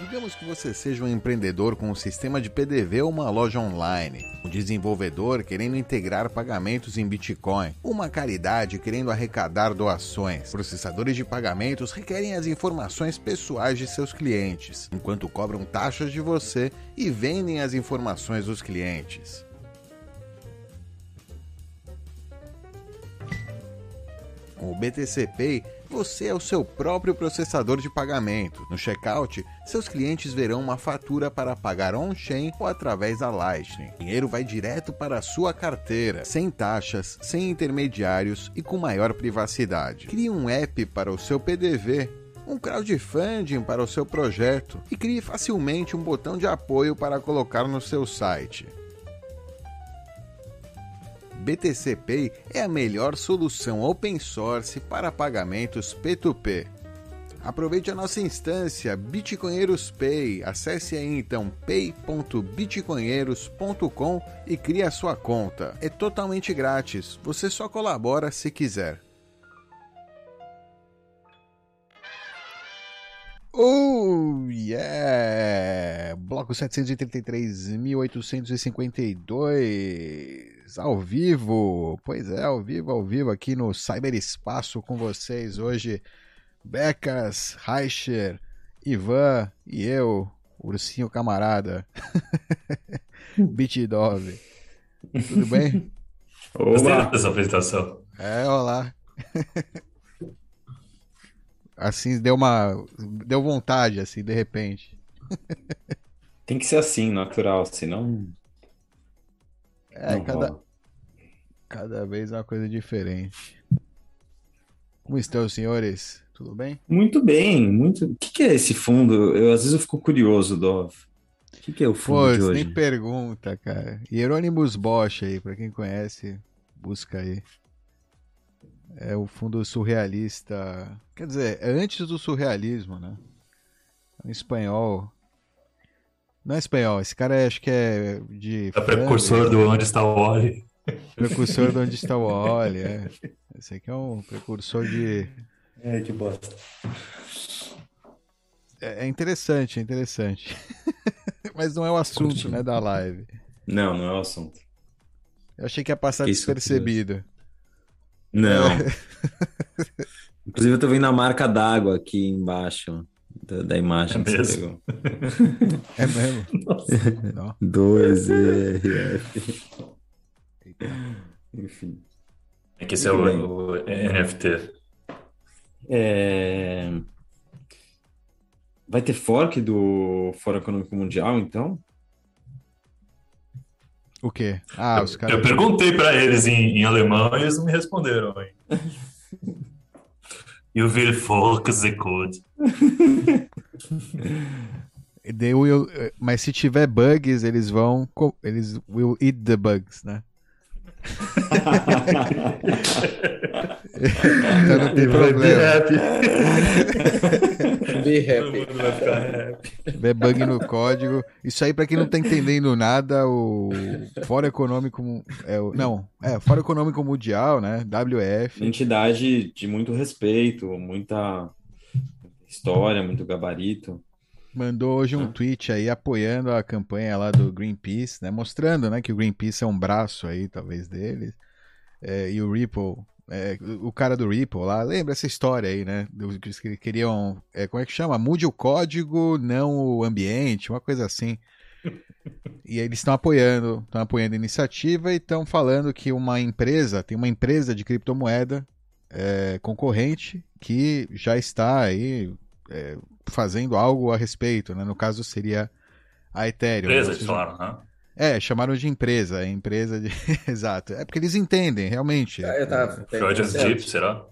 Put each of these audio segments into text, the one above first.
Digamos que você seja um empreendedor com um sistema de PDV ou uma loja online, um desenvolvedor querendo integrar pagamentos em Bitcoin, uma caridade querendo arrecadar doações. Processadores de pagamentos requerem as informações pessoais de seus clientes, enquanto cobram taxas de você e vendem as informações dos clientes. Com o BTC Pay, você é o seu próprio processador de pagamento. No checkout, seus clientes verão uma fatura para pagar on-chain ou através da Lightning. O dinheiro vai direto para a sua carteira, sem taxas, sem intermediários e com maior privacidade. Crie um app para o seu PDV um crowdfunding para o seu projeto e crie facilmente um botão de apoio para colocar no seu site. BTC Pay é a melhor solução open source para pagamentos P2P. Aproveite a nossa instância Bitcoinheiros Pay. Acesse aí então pay.bitcoinheiros.com e crie a sua conta. É totalmente grátis. Você só colabora se quiser. Oh, yeah! Bloco 733.852, ao vivo. Pois é, ao vivo, ao vivo aqui no Cyberespaço com vocês hoje. Becas, Reicher, Ivan e eu, Ursinho Camarada. Bitdove. Tudo bem? Gostei dessa apresentação. É, olá. Assim deu uma. Deu vontade, assim, de repente. Tem que ser assim, natural, senão. É, cada, rola. cada vez é uma coisa diferente. Como estão, senhores? Tudo bem? Muito bem, muito. O que que é esse fundo? Eu às vezes eu fico curioso, Dov. O que que é o Pô, fundo de você hoje? nem pergunta, cara. Hieronymus Bosch aí, pra quem conhece, busca aí. É o fundo surrealista. Quer dizer, é antes do surrealismo, né? Em espanhol. Não é espanhol, esse cara é, acho que é de. É precursor do Onde Está o Oli. Precursor de onde está o Oli, é. Esse aqui é um precursor de. É, que bosta. É é interessante, é interessante. Mas não é o assunto, Curti. né, da live. Não, não é o assunto. Eu achei que ia passar Isso, despercebido. Não. Inclusive, eu tô vendo a marca d'água aqui embaixo da, da imagem É que você mesmo? pegou. É mesmo? Não. 2ERF. Enfim. É que esse é o, o NFT. É... Vai ter fork do Fórum Econômico Mundial, então? O quê? Ah, os Eu caras. perguntei pra eles em, em alemão e eles não me responderam. Eu will folk the code. Will- Mas se tiver bugs, eles vão. Eles will eat the bugs, né? Então não tem problema. Be happy. ficar happy. Tiver bug no código. Isso aí, pra quem não tá entendendo nada, o Fórum Econômico. É, o... Não, é, Fórum Econômico Mundial, né? WF. Entidade de muito respeito, muita história, muito gabarito. Mandou hoje um tweet aí apoiando a campanha lá do Greenpeace, né? Mostrando, né, que o Greenpeace é um braço aí, talvez, deles. É, e o Ripple, é, o cara do Ripple lá, lembra essa história aí, né? Que eles queriam, é, como é que chama? Mude o código, não o ambiente, uma coisa assim. E eles estão apoiando, estão apoiando a iniciativa e estão falando que uma empresa, tem uma empresa de criptomoeda é, concorrente que já está aí é, fazendo algo a respeito, né? No caso seria a Ethereum. Beleza, Ou eles falaram, né? É, chamaram de empresa, é empresa de. Exato. É porque eles entendem, realmente. Ah, eu tava. Deep, será?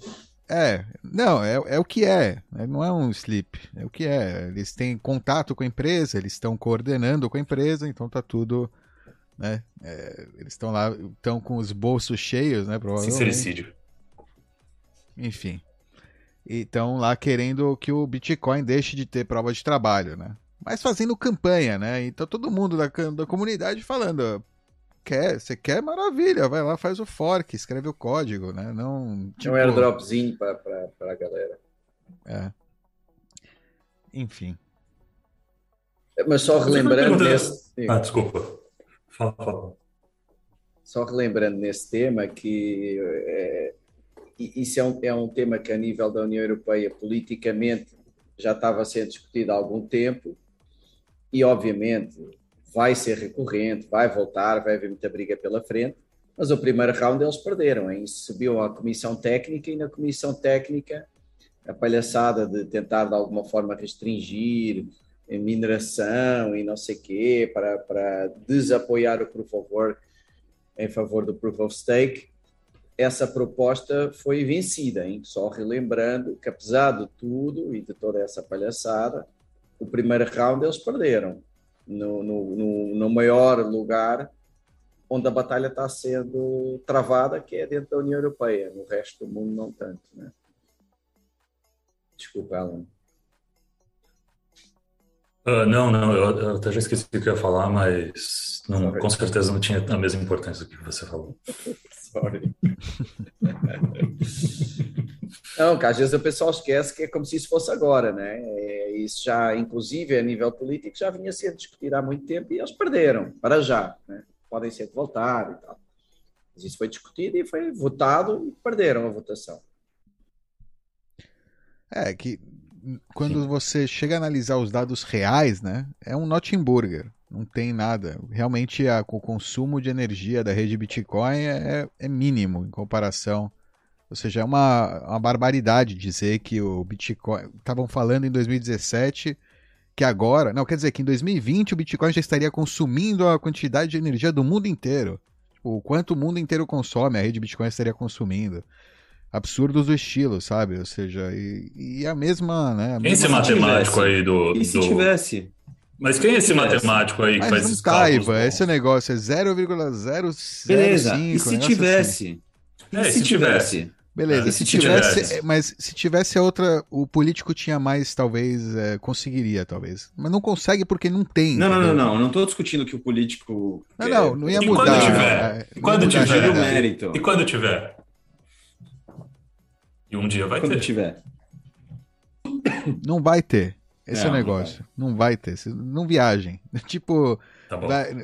É, não, é, é o que é, né? não é um sleep, é o que é. Eles têm contato com a empresa, eles estão coordenando com a empresa, então tá tudo, né? é, eles estão lá, estão com os bolsos cheios, né? Provavelmente. Sincericídio. Enfim. E estão lá querendo que o Bitcoin deixe de ter prova de trabalho, né? Mas fazendo campanha, né? Então todo mundo da, da comunidade falando, quer, você quer, maravilha, vai lá, faz o fork, escreve o código, né? Não, Tinha um airdropzinho pra, pra, pra galera. É. Enfim. Mas só relembrando nesse... Ah, desculpa. Fala, fala. Só relembrando nesse tema que é, isso é um, é um tema que a nível da União Europeia politicamente já estava ser discutido há algum tempo. E obviamente vai ser recorrente, vai voltar, vai haver muita briga pela frente, mas o primeiro round eles perderam, hein? subiu à comissão técnica e na comissão técnica a palhaçada de tentar de alguma forma restringir mineração e não sei quê para, para desapoiar o Proof of Work em favor do Proof of Stake, essa proposta foi vencida, hein? só relembrando que apesar de tudo e de toda essa palhaçada, o primeiro round eles perderam no, no, no, no maior lugar onde a batalha está sendo travada, que é dentro da União Europeia, no resto do mundo não tanto. Né? Desculpa, Alan. Uh, não, não, eu, eu, até já esqueci o que eu ia falar, mas não, com certeza não tinha a mesma importância do que você falou. Sorry. não, que às vezes o pessoal esquece que é como se isso fosse agora, né? É, isso já, inclusive, a nível político, já vinha sendo discutido há muito tempo e eles perderam, para já. Né? Podem ser de voltar e tal. Mas isso foi discutido e foi votado e perderam a votação. É, que quando Sim. você chega a analisar os dados reais, né, é um Nottingburger, não tem nada. Realmente a, o consumo de energia da rede Bitcoin é, é mínimo em comparação. Ou seja, é uma, uma barbaridade dizer que o Bitcoin. Estavam falando em 2017 que agora. Não, quer dizer que em 2020 o Bitcoin já estaria consumindo a quantidade de energia do mundo inteiro. Tipo, o quanto o mundo inteiro consome, a rede Bitcoin estaria consumindo absurdos do estilo, sabe? Ou seja, e, e a mesma, né? A é esse matemático aí do, E se tivesse? Mas quem é esse matemático aí que Mas faz esses cálculos? Taiva, esse negócio é 0,005. Beleza, e se tivesse? Assim. É, e se, se tivesse? tivesse? Beleza, é, se, se, tivesse, tivesse, mas se tivesse a outra, o político tinha mais, talvez, é, conseguiria, talvez. Mas não consegue porque não tem. Não, não, não, não, não estou discutindo que o político. Não, não, não ia e mudar. Quando tiver? É, e quando tiver? O mérito. E quando tiver? E um dia vai Quando ter. tiver. Não vai ter. Esse não, é o negócio. Não vai, não vai ter. Não viajem. Tipo. Tá bom. Vai,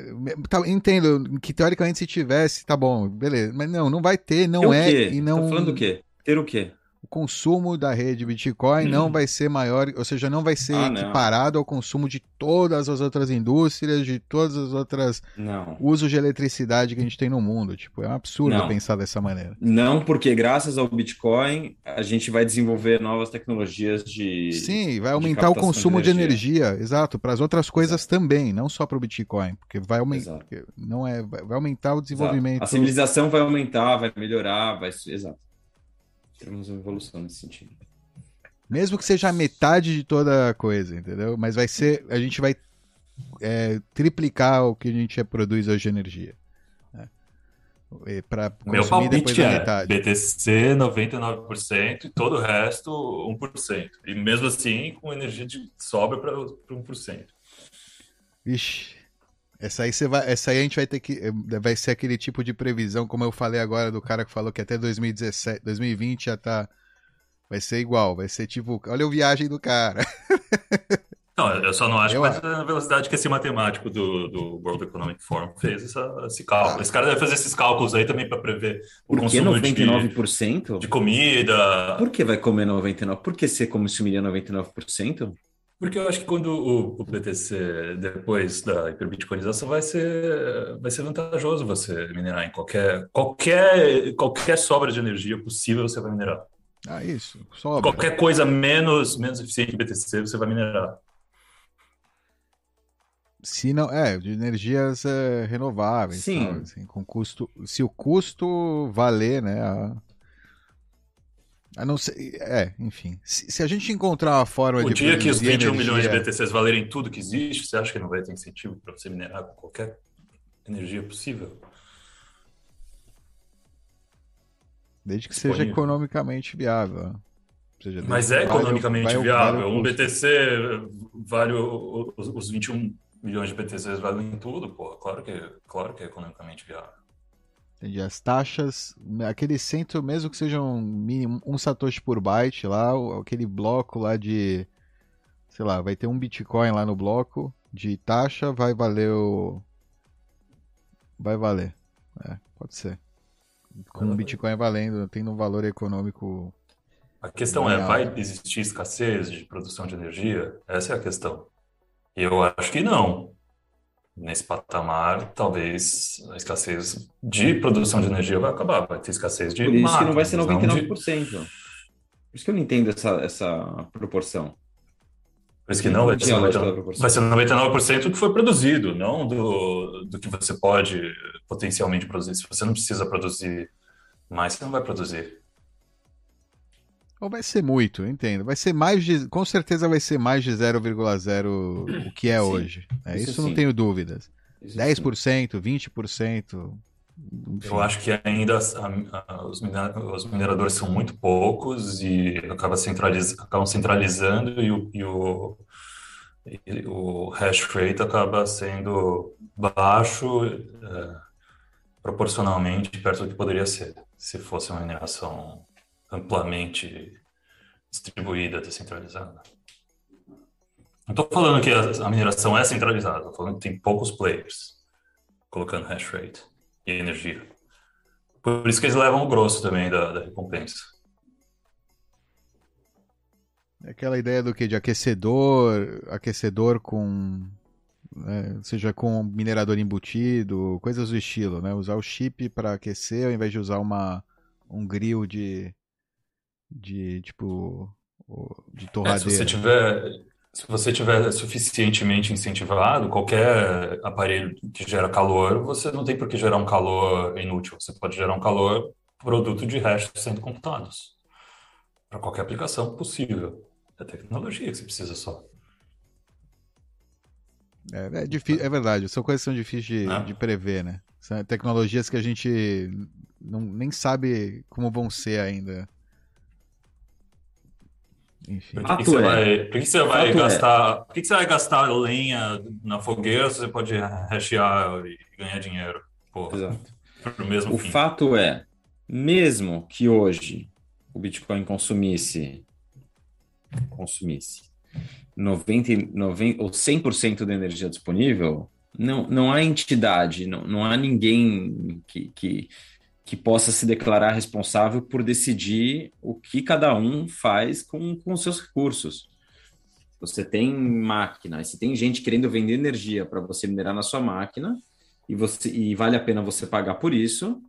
tá, entendo que teoricamente se tivesse, tá bom, beleza. Mas não, não vai ter, não é. E não... Tá falando o quê? Ter o quê? Consumo da rede Bitcoin não uhum. vai ser maior, ou seja, não vai ser ah, equiparado ao consumo de todas as outras indústrias, de todas as outras não. usos de eletricidade que a gente tem no mundo. Tipo, é um absurdo não. pensar dessa maneira. Não, porque graças ao Bitcoin a gente vai desenvolver novas tecnologias de. Sim, vai aumentar o consumo de energia, de energia exato, para as outras coisas exato. também, não só para o Bitcoin, porque vai aumentar, não é, vai aumentar o desenvolvimento. Exato. A civilização vai aumentar, vai melhorar, vai, exato teremos uma evolução nesse sentido. Mesmo que seja a metade de toda a coisa, entendeu? Mas vai ser. A gente vai é, triplicar o que a gente produz hoje de energia. Né? Para Meu palpite é BTC 99% e todo o resto 1%. E mesmo assim, com energia de sobra para 1%. Vixe, essa aí, você vai, essa aí a gente vai ter que. Eh, vai ser aquele tipo de previsão, como eu falei agora, do cara que falou que até 2017, 2020 já tá. Vai ser igual, vai ser tipo. Olha a viagem do cara. Não, eu só não acho eu... que vai ser a velocidade que esse matemático do, do World Economic Forum fez essa, esse cálculo. Ah. Esse cara deve fazer esses cálculos aí também para prever o Por que consumo 99%? De, de comida. Por que vai comer 99%? Por que você consumiria 99%? Porque eu acho que quando o, o BTC, depois da hiperbitcoinização, vai ser, vai ser vantajoso você minerar em qualquer, qualquer, qualquer sobra de energia possível, você vai minerar. Ah, isso. Sobra. Qualquer coisa menos, menos eficiente que BTC, você vai minerar. Se não, é, de energias é, renováveis. Sim. Tal, assim, com custo, se o custo valer, né, a, a não ser, é, enfim. Se, se, a gente encontrar uma forma o de. O dia que os 21 energia... milhões de BTCs valerem tudo que existe, você acha que não vai ter incentivo para você minerar com qualquer energia possível? Desde que Disponível. seja economicamente viável. Seja, Mas é economicamente vale, viável. Vale um BTC vale os, os 21 milhões de BTCs valem tudo, pô. Claro que, claro que é economicamente viável. Entendi. As taxas, aquele centro, mesmo que seja um, mínimo, um satoshi por byte lá, aquele bloco lá de, sei lá, vai ter um Bitcoin lá no bloco, de taxa, vai valer o. Vai valer. É, pode ser. Com o Bitcoin valendo, tendo um valor econômico. A questão é, vai existir escassez de produção de energia? Essa é a questão. Eu acho que não. Nesse patamar, talvez a escassez de produção de energia vai acabar, vai ter escassez de Por isso que não vai máquinas, ser não 99%. de- Por isso que eu não entendo essa, essa proporção. Por isso que não vai ser, Sim, a lógica 99%, da proporção. vai ser 99% do que foi produzido, não do, do que você pode potencialmente produzir. Se você não precisa produzir mais, você não vai produzir. Ou vai ser muito, eu entendo. Vai ser mais de. Com certeza vai ser mais de 0,0 o que é Sim, hoje. É, isso isso não sim. tenho dúvidas. Isso 10%, 20%. Enfim. Eu acho que ainda a- a- os, minera- os mineradores são muito poucos e acaba centraliz, acabam centralizando e o, e o, e o hash rate acaba sendo baixo eh, proporcionalmente perto do que poderia ser se fosse uma mineração amplamente distribuída, descentralizada. Não estou falando que a, mineração é centralizada, estou falando que tem poucos players colocando hash rate e energia. Por isso que eles levam o grosso também da, da recompensa. É Aquela ideia do que? De aquecedor, aquecedor com. né, seja com minerador embutido, coisas do estilo, né? Usar o chip para aquecer ao invés de usar uma, um grill de. De tipo. de É, se torradeira. você tiver, se você tiver suficientemente incentivado, qualquer aparelho que gera calor, você não tem por que gerar um calor inútil. Você pode gerar um calor produto de hash sendo computados para qualquer aplicação possível. É tecnologia que você precisa só. É, é, difí- é verdade, são coisas que são difíceis de, Ah. de prever, né? São tecnologias que a gente não, nem sabe como vão ser ainda. Enfim. Por que que Fato você é. vai, por que que você vai Fato é. gastar, por que que você vai gastar lenha na fogueira se você pode hashear e ganhar dinheiro? Porra, Exato. pro mesmo O fim. fato é, mesmo que hoje o Bitcoin consumisse consumisse 90, e 90 ou 100% da energia disponível, não, não há entidade, não, não há ninguém que, que, que possa se declarar responsável por decidir o que cada um faz com, com os seus recursos. Você tem máquina, se tem gente querendo vender energia para você minerar na sua máquina, e, você, e vale a pena você pagar por isso,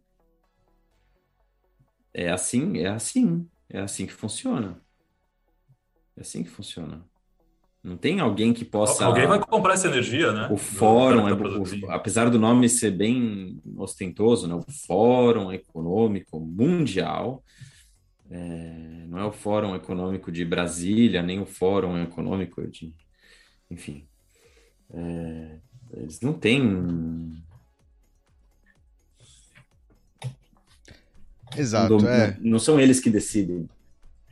é assim, é assim, é assim que funciona. É assim que funciona. Não tem alguém que possa. Alguém vai comprar essa energia, né? O fórum, é, o- apesar do nome ser bem ostentoso, né? O Fórum Econômico Mundial, é, não é o Fórum Econômico de Brasília, nem o Fórum Econômico de. Enfim. É, eles não têm. Exato, não, é. não são eles que decidem.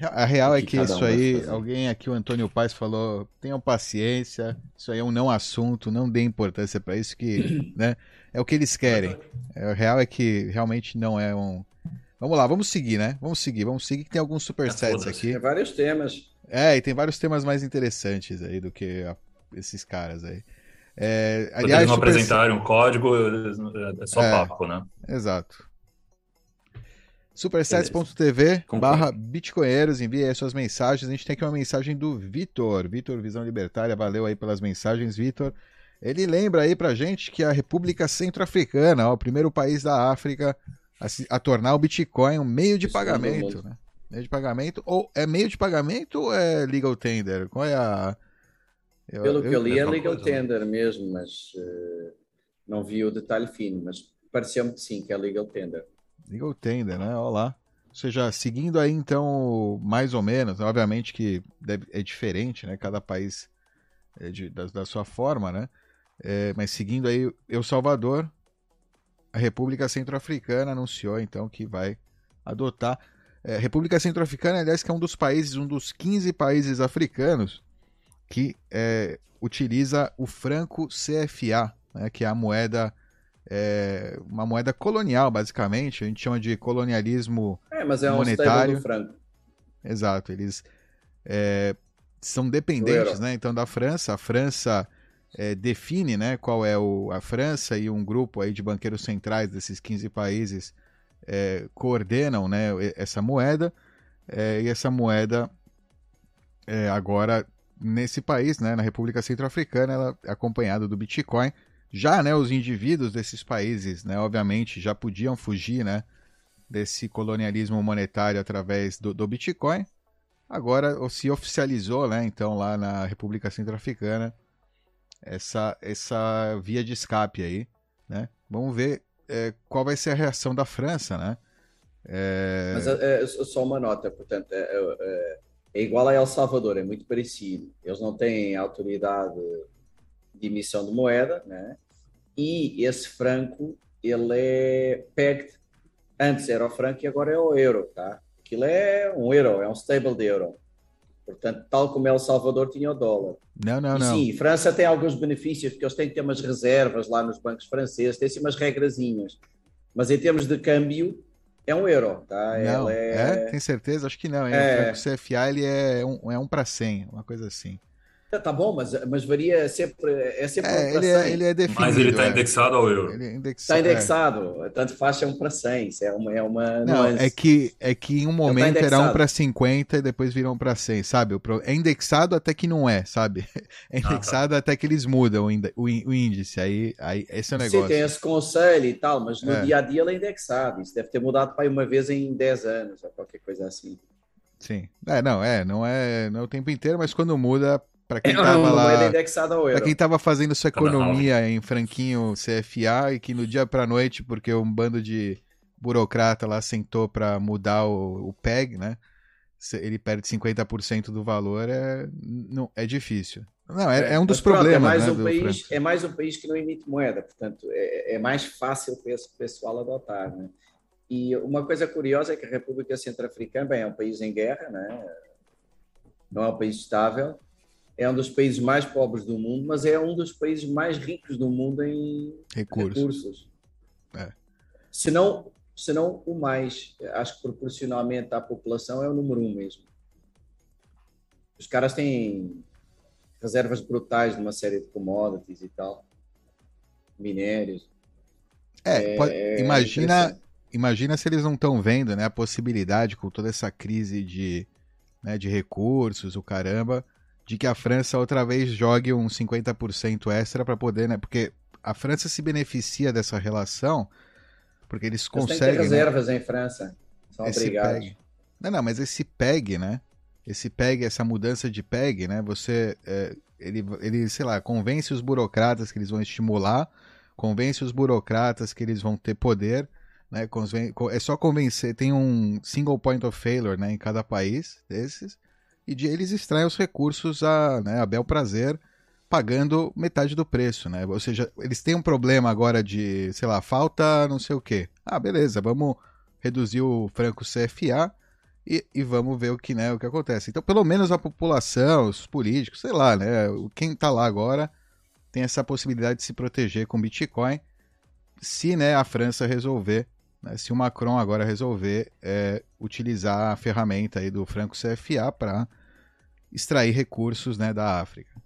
A real é que um isso vai aí, alguém aqui, o Antônio Paz falou, tenham paciência, isso aí é um não assunto, não dê importância pra isso que, né, é o que eles querem. É, o real é que realmente não é um... Vamos lá, vamos seguir, né? Vamos seguir, vamos seguir que tem alguns supersets aqui. Tem vários temas. É, e tem vários temas mais interessantes aí do que a- esses caras aí. É, aliás, eles não super- apresentarem o código, não- é só É. papo, né? Exato. Supersets.tv barra Bitcoinheiros, envie aí suas mensagens. A gente tem aqui uma mensagem do Vitor. Vitor Visão Libertária, valeu aí pelas mensagens, Vitor. Ele lembra aí pra gente que a República Centro-Africana, ó, o primeiro país da África a, se- a tornar o Bitcoin um meio de Isso é pagamento, fabuloso. né? Meio de pagamento, ou é meio de pagamento ou é legal tender? Qual é a... Eu- Pelo que eu li, é eu- legal eu- tender mesmo, mas eh, não vi o detalhe fino, mas pareceu-me que sim, que é legal tender. Legal Tender, né? Olha lá. Ou seja, seguindo aí então, mais ou menos, obviamente que é diferente, né? Cada país é de- da, da sua forma, né? É, mas seguindo aí El Salvador, a República Centro-Africana anunciou então que vai adotar. É, República Centro-Africana, aliás, que é um dos países, um dos 15 países africanos que é, utiliza o franco CFA, né? Que é a moeda é uma moeda colonial, basicamente. A gente chama de colonialismo. É, mas é um Monetário. do franco. Exato. Eles é, são dependentes, né? Então, da França. A França é, define né, qual é o, a França e um grupo aí de banqueiros centrais desses 15 países é, coordenam né, essa moeda, é, e essa moeda é, agora nesse país, né, na República Centro-Africana, ela é acompanhada do Bitcoin. Já né, os indivíduos desses países, né, obviamente, já podiam fugir né, desse colonialismo monetário através do, do Bitcoin. Agora se oficializou, né, então, lá na República Centro-Africana, essa, essa via de escape aí. Né? Vamos ver é, qual vai ser a reação da França, né? É... Mas é, é só uma nota, portanto, é, é, é, igual a El Salvador, é muito parecido. Eles não têm autoridade de emissão de moeda, né? E esse franco, ele é pegged. Antes era o franco e agora é o euro, tá? Aquilo é um euro, é um stable de euro. Portanto, tal como El Salvador tinha o dólar. Não, não, e, não. Sim, França tem alguns benefícios, porque eles têm que ter umas reservas lá nos bancos franceses, tem assim umas regrazinhas. Mas em termos de câmbio, é um euro, tá? Não, é... é... Tem certeza? Acho que não. É... O CFA ele é um, é um para 100, uma coisa assim. Tá, tá bom, mas, mas varia sempre. É sempre é, um ele, é, ele é definido. Mas ele está é. indexado ao euro. Está indexado. Tá indexado. É. Tanto faz é um para 100. Isso é uma. É uma não, é que, é que em um momento tá era um para 50 e depois viram um para 100, sabe? É indexado até que não é, sabe? É indexado ah, tá. até que eles mudam o, índice. Aí, aí esse é o negócio. Sim, tem esse conselho e tal, mas no é. dia a dia ele é indexado. Isso deve ter mudado para uma vez em 10 anos ou qualquer coisa assim. Sim. É, não, é, não é, não é o tempo inteiro, mas quando muda para quem estava é, lá, para quem tava fazendo sua economia em franquinho CFA e que no dia para noite, porque um bando de burocrata lá sentou para mudar o, o, PEG, né? Ele perde 50% do valor, é, não, é difícil. Não, é, é um dos pronto, é problemas. É mais, né, um país, é mais um país que não emite moeda, portanto, é, é mais fácil para esse pessoal adotar. Né? E uma coisa curiosa é que a República Centro-Africana bem, é um país em guerra, né? não é um país estável, é um dos países mais pobres do mundo, mas é um dos países mais ricos do mundo em recursos. recursos. É. Se, não, se não o mais, acho que proporcionalmente à população é o número um mesmo. Os caras têm reservas brutais de uma série de commodities e tal, minérios. É, é pode, imagina, imagina se eles não estão vendo né, a possibilidade com toda essa crise de, né, de recursos, o caramba, de que a França outra vez jogue um 50% extra para poder, né? Porque a França se beneficia dessa relação porque eles conseguem. Tem né? reservas né? em França. São esse obrigados. PEG. Não, não, mas esse PEG, né? Esse PEG, essa mudança de PEG, né? Você, é, ele, ele, sei lá, convence os burocratas que eles vão estimular, convence os burocratas que eles vão ter poder, né? É só convencer. Tem um single point of failure, né? Em cada país desses e de eles extraem os recursos a, né, a bel prazer, pagando metade do preço, né? Ou seja, eles têm um problema agora de, sei lá, falta não sei o quê. Ah, beleza, vamos reduzir o franco CFA e, e, vamos ver o que, né, o que acontece. Então, pelo menos a população, os políticos, sei lá, né, quem está lá agora tem essa possibilidade de se proteger com Bitcoin se, né, a França resolver se o Macron agora resolver é, utilizar a ferramenta aí do franco CFA para extrair recursos né, da África.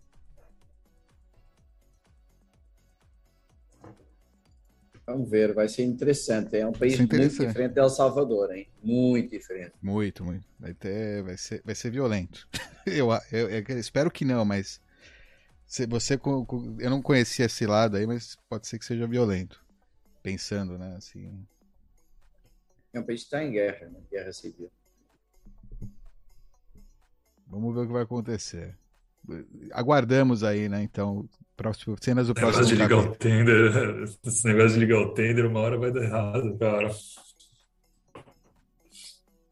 Vamos ver, vai ser interessante. É um país muito diferente de El Salvador, hein? Muito diferente. Muito, muito. Vai, ter, vai, ser, vai ser violento. eu, eu, eu, espero que não, mas se você eu não conhecia esse lado aí, mas pode ser que seja violento. Pensando, né? Assim. É um país que está em guerra, né? guerra civil. Vamos ver o que vai acontecer. Aguardamos aí, né? Então, próximo, cenas do próximo de ligar o tender, Esse negócio de ligar o tender, uma hora vai dar errado, cara. Os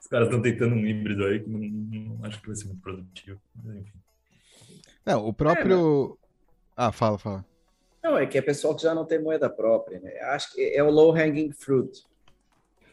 caras estão tentando um híbrido aí que não, não, acho que vai ser muito produtivo. Mas, enfim. Não, o próprio. É, ah, fala, fala. Não, é que é pessoal que já não tem moeda própria, né? Acho que é o low hanging fruit.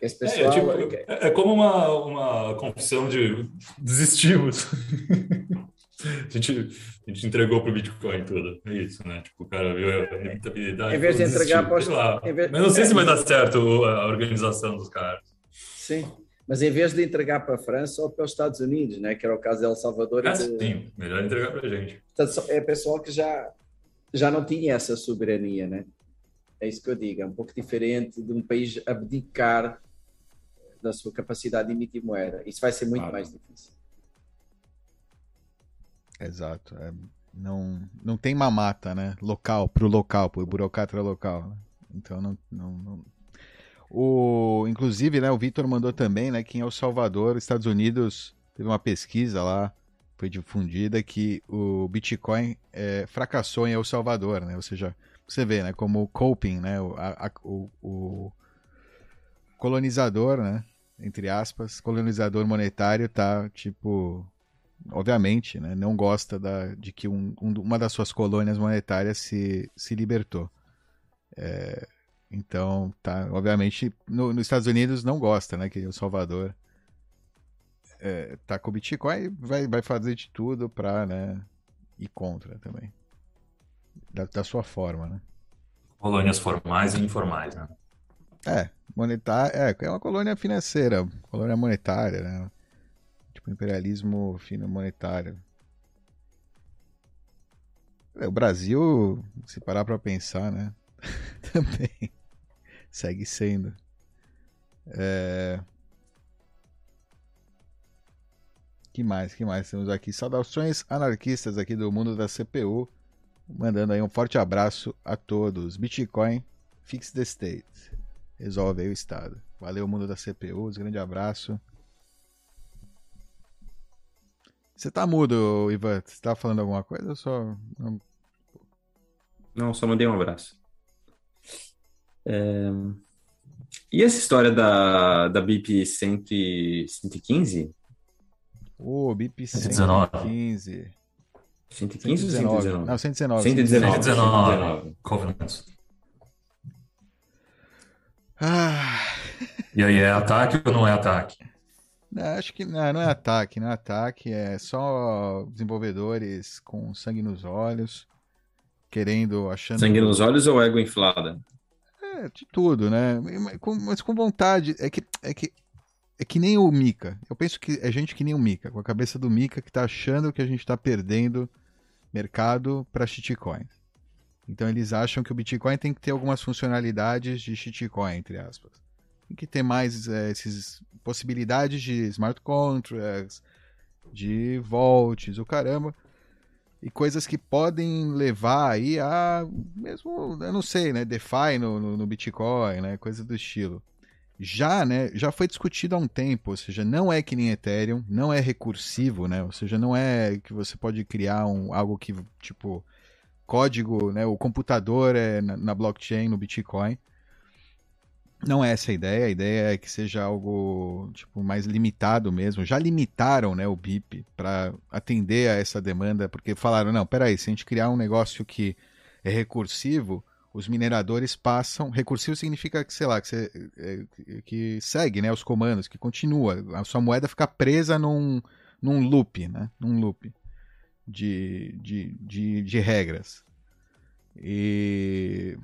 Esse é, pessoal... É, tipo, é, é, como uma, uma confissão de desistimos. a, gente, a gente entregou para o Bitcoin tudo. É isso, né? Tipo, o cara viu a rentabilidade. Em vez de entregar para vez... Mas não sei se vai dar certo a organização dos caras. Sim. Mas em vez de entregar para a França ou para os Estados Unidos, né? que era o caso de El Salvador. É, de... Sim, melhor entregar para a gente. Portanto, é pessoal que já já não tinha essa soberania, né? É isso que eu digo, é um pouco diferente de um país abdicar da sua capacidade de emitir moeda. Isso vai ser muito claro. mais difícil. Exato. É, não, não tem mamata, né? Local, pro local, pro burocrata local. Né? Então não, não, não, O, inclusive, né, o Vitor mandou também, né, que em El Salvador, Estados Unidos, teve uma pesquisa lá, foi difundida, que o Bitcoin é, fracassou em El Salvador, né? Ou seja, você vê, né, como o coping, né, o, a, o, o colonizador, né, entre aspas, colonizador monetário tá, tipo, obviamente, né, não gosta da, de que um, um, uma das suas colônias monetárias se, se libertou. É, então, tá, obviamente, no, nos Estados Unidos não gosta, né, que o Salvador é, tá com o Bitcoin vai, vai fazer de tudo para né, ir contra também. Da, da, sua forma, né? Colônias formais e informais, né? É, monetária, é, é uma colônia financeira, colônia monetária, né? Tipo, imperialismo fino monetário. É, o Brasil, se parar para pensar, né? Também segue sendo. É... Que mais? Que mais temos aqui? Saudações anarquistas aqui do mundo da CPU. Mandando aí um forte abraço a todos. Bitcoin, fix the state. Resolve aí o Estado. Valeu, mundo da CPU. Grande abraço. Você tá mudo, Ivan? Você tá falando alguma coisa ou só. Não, só mandei um abraço. É... E essa história da, da BIP 115? Ô, oh, BIP 115. 115 ou 119? Não, 119. 119. 119. Covenants. Ah. E aí, é ataque ou não é ataque? Não, acho que não, não é ataque, não é ataque, é só desenvolvedores com sangue nos olhos, querendo, achando. Sangue nos olhos ou ego inflada? É, de tudo, né? Mas com vontade. É que, é que, é que nem o Mika. Eu penso que é gente que nem o Mika, com a cabeça do Mika que tá achando que a gente tá perdendo mercado para shitcoins. Então eles acham que o Bitcoin tem que ter algumas funcionalidades de shitcoin, entre aspas. Tem que ter mais é, essas possibilidades de smart contracts, de volts, o caramba. E coisas que podem levar aí a mesmo, eu não sei, né, DeFi no, no, no Bitcoin, né, coisa do estilo. Já, né, já foi discutido há um tempo, ou seja, não é que nem Ethereum, não é recursivo, né, ou seja, não é que você pode criar um, algo que, tipo, código, né, o computador é na, na blockchain, no Bitcoin. Não é essa a ideia, a ideia é que seja algo tipo mais limitado mesmo. Já limitaram, né, o BIP para atender a essa demanda, porque falaram, não, peraí, se a gente criar um negócio que é recursivo, os mineradores passam. Recursivo significa que, sei lá, que, você, é, que segue né, os comandos, que continua. A sua moeda fica presa num, num loop, né? Num loop de, de, de, de regras. E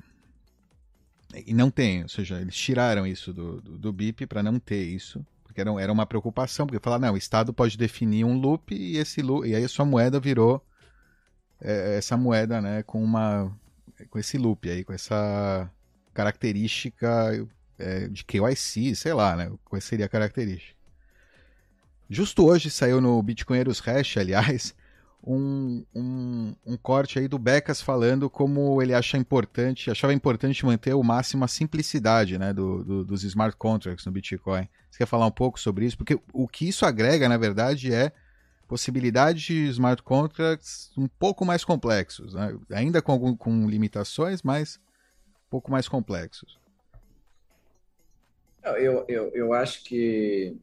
e não tem, ou seja, eles tiraram isso do, do, do BIP para não ter isso, porque era, era uma preocupação, porque falar, não, o Estado pode definir um loop e esse loop, e aí a sua moeda virou é, essa moeda, né, com uma com esse loop aí, com essa característica é, de KYC, sei lá, né, qual seria a característica. Justo hoje saiu no Bitcoinheiros Hash, aliás, um, um, um, corte aí do Becas falando como ele acha importante, achava importante manter o máximo a simplicidade né, do, do, dos smart contracts no Bitcoin. Você quer falar um pouco sobre isso? Porque o que isso agrega, na verdade, é possibilidade de smart contracts um pouco mais complexos, né? ainda com, com limitações, mas um pouco mais complexos. Eu, eu, eu acho que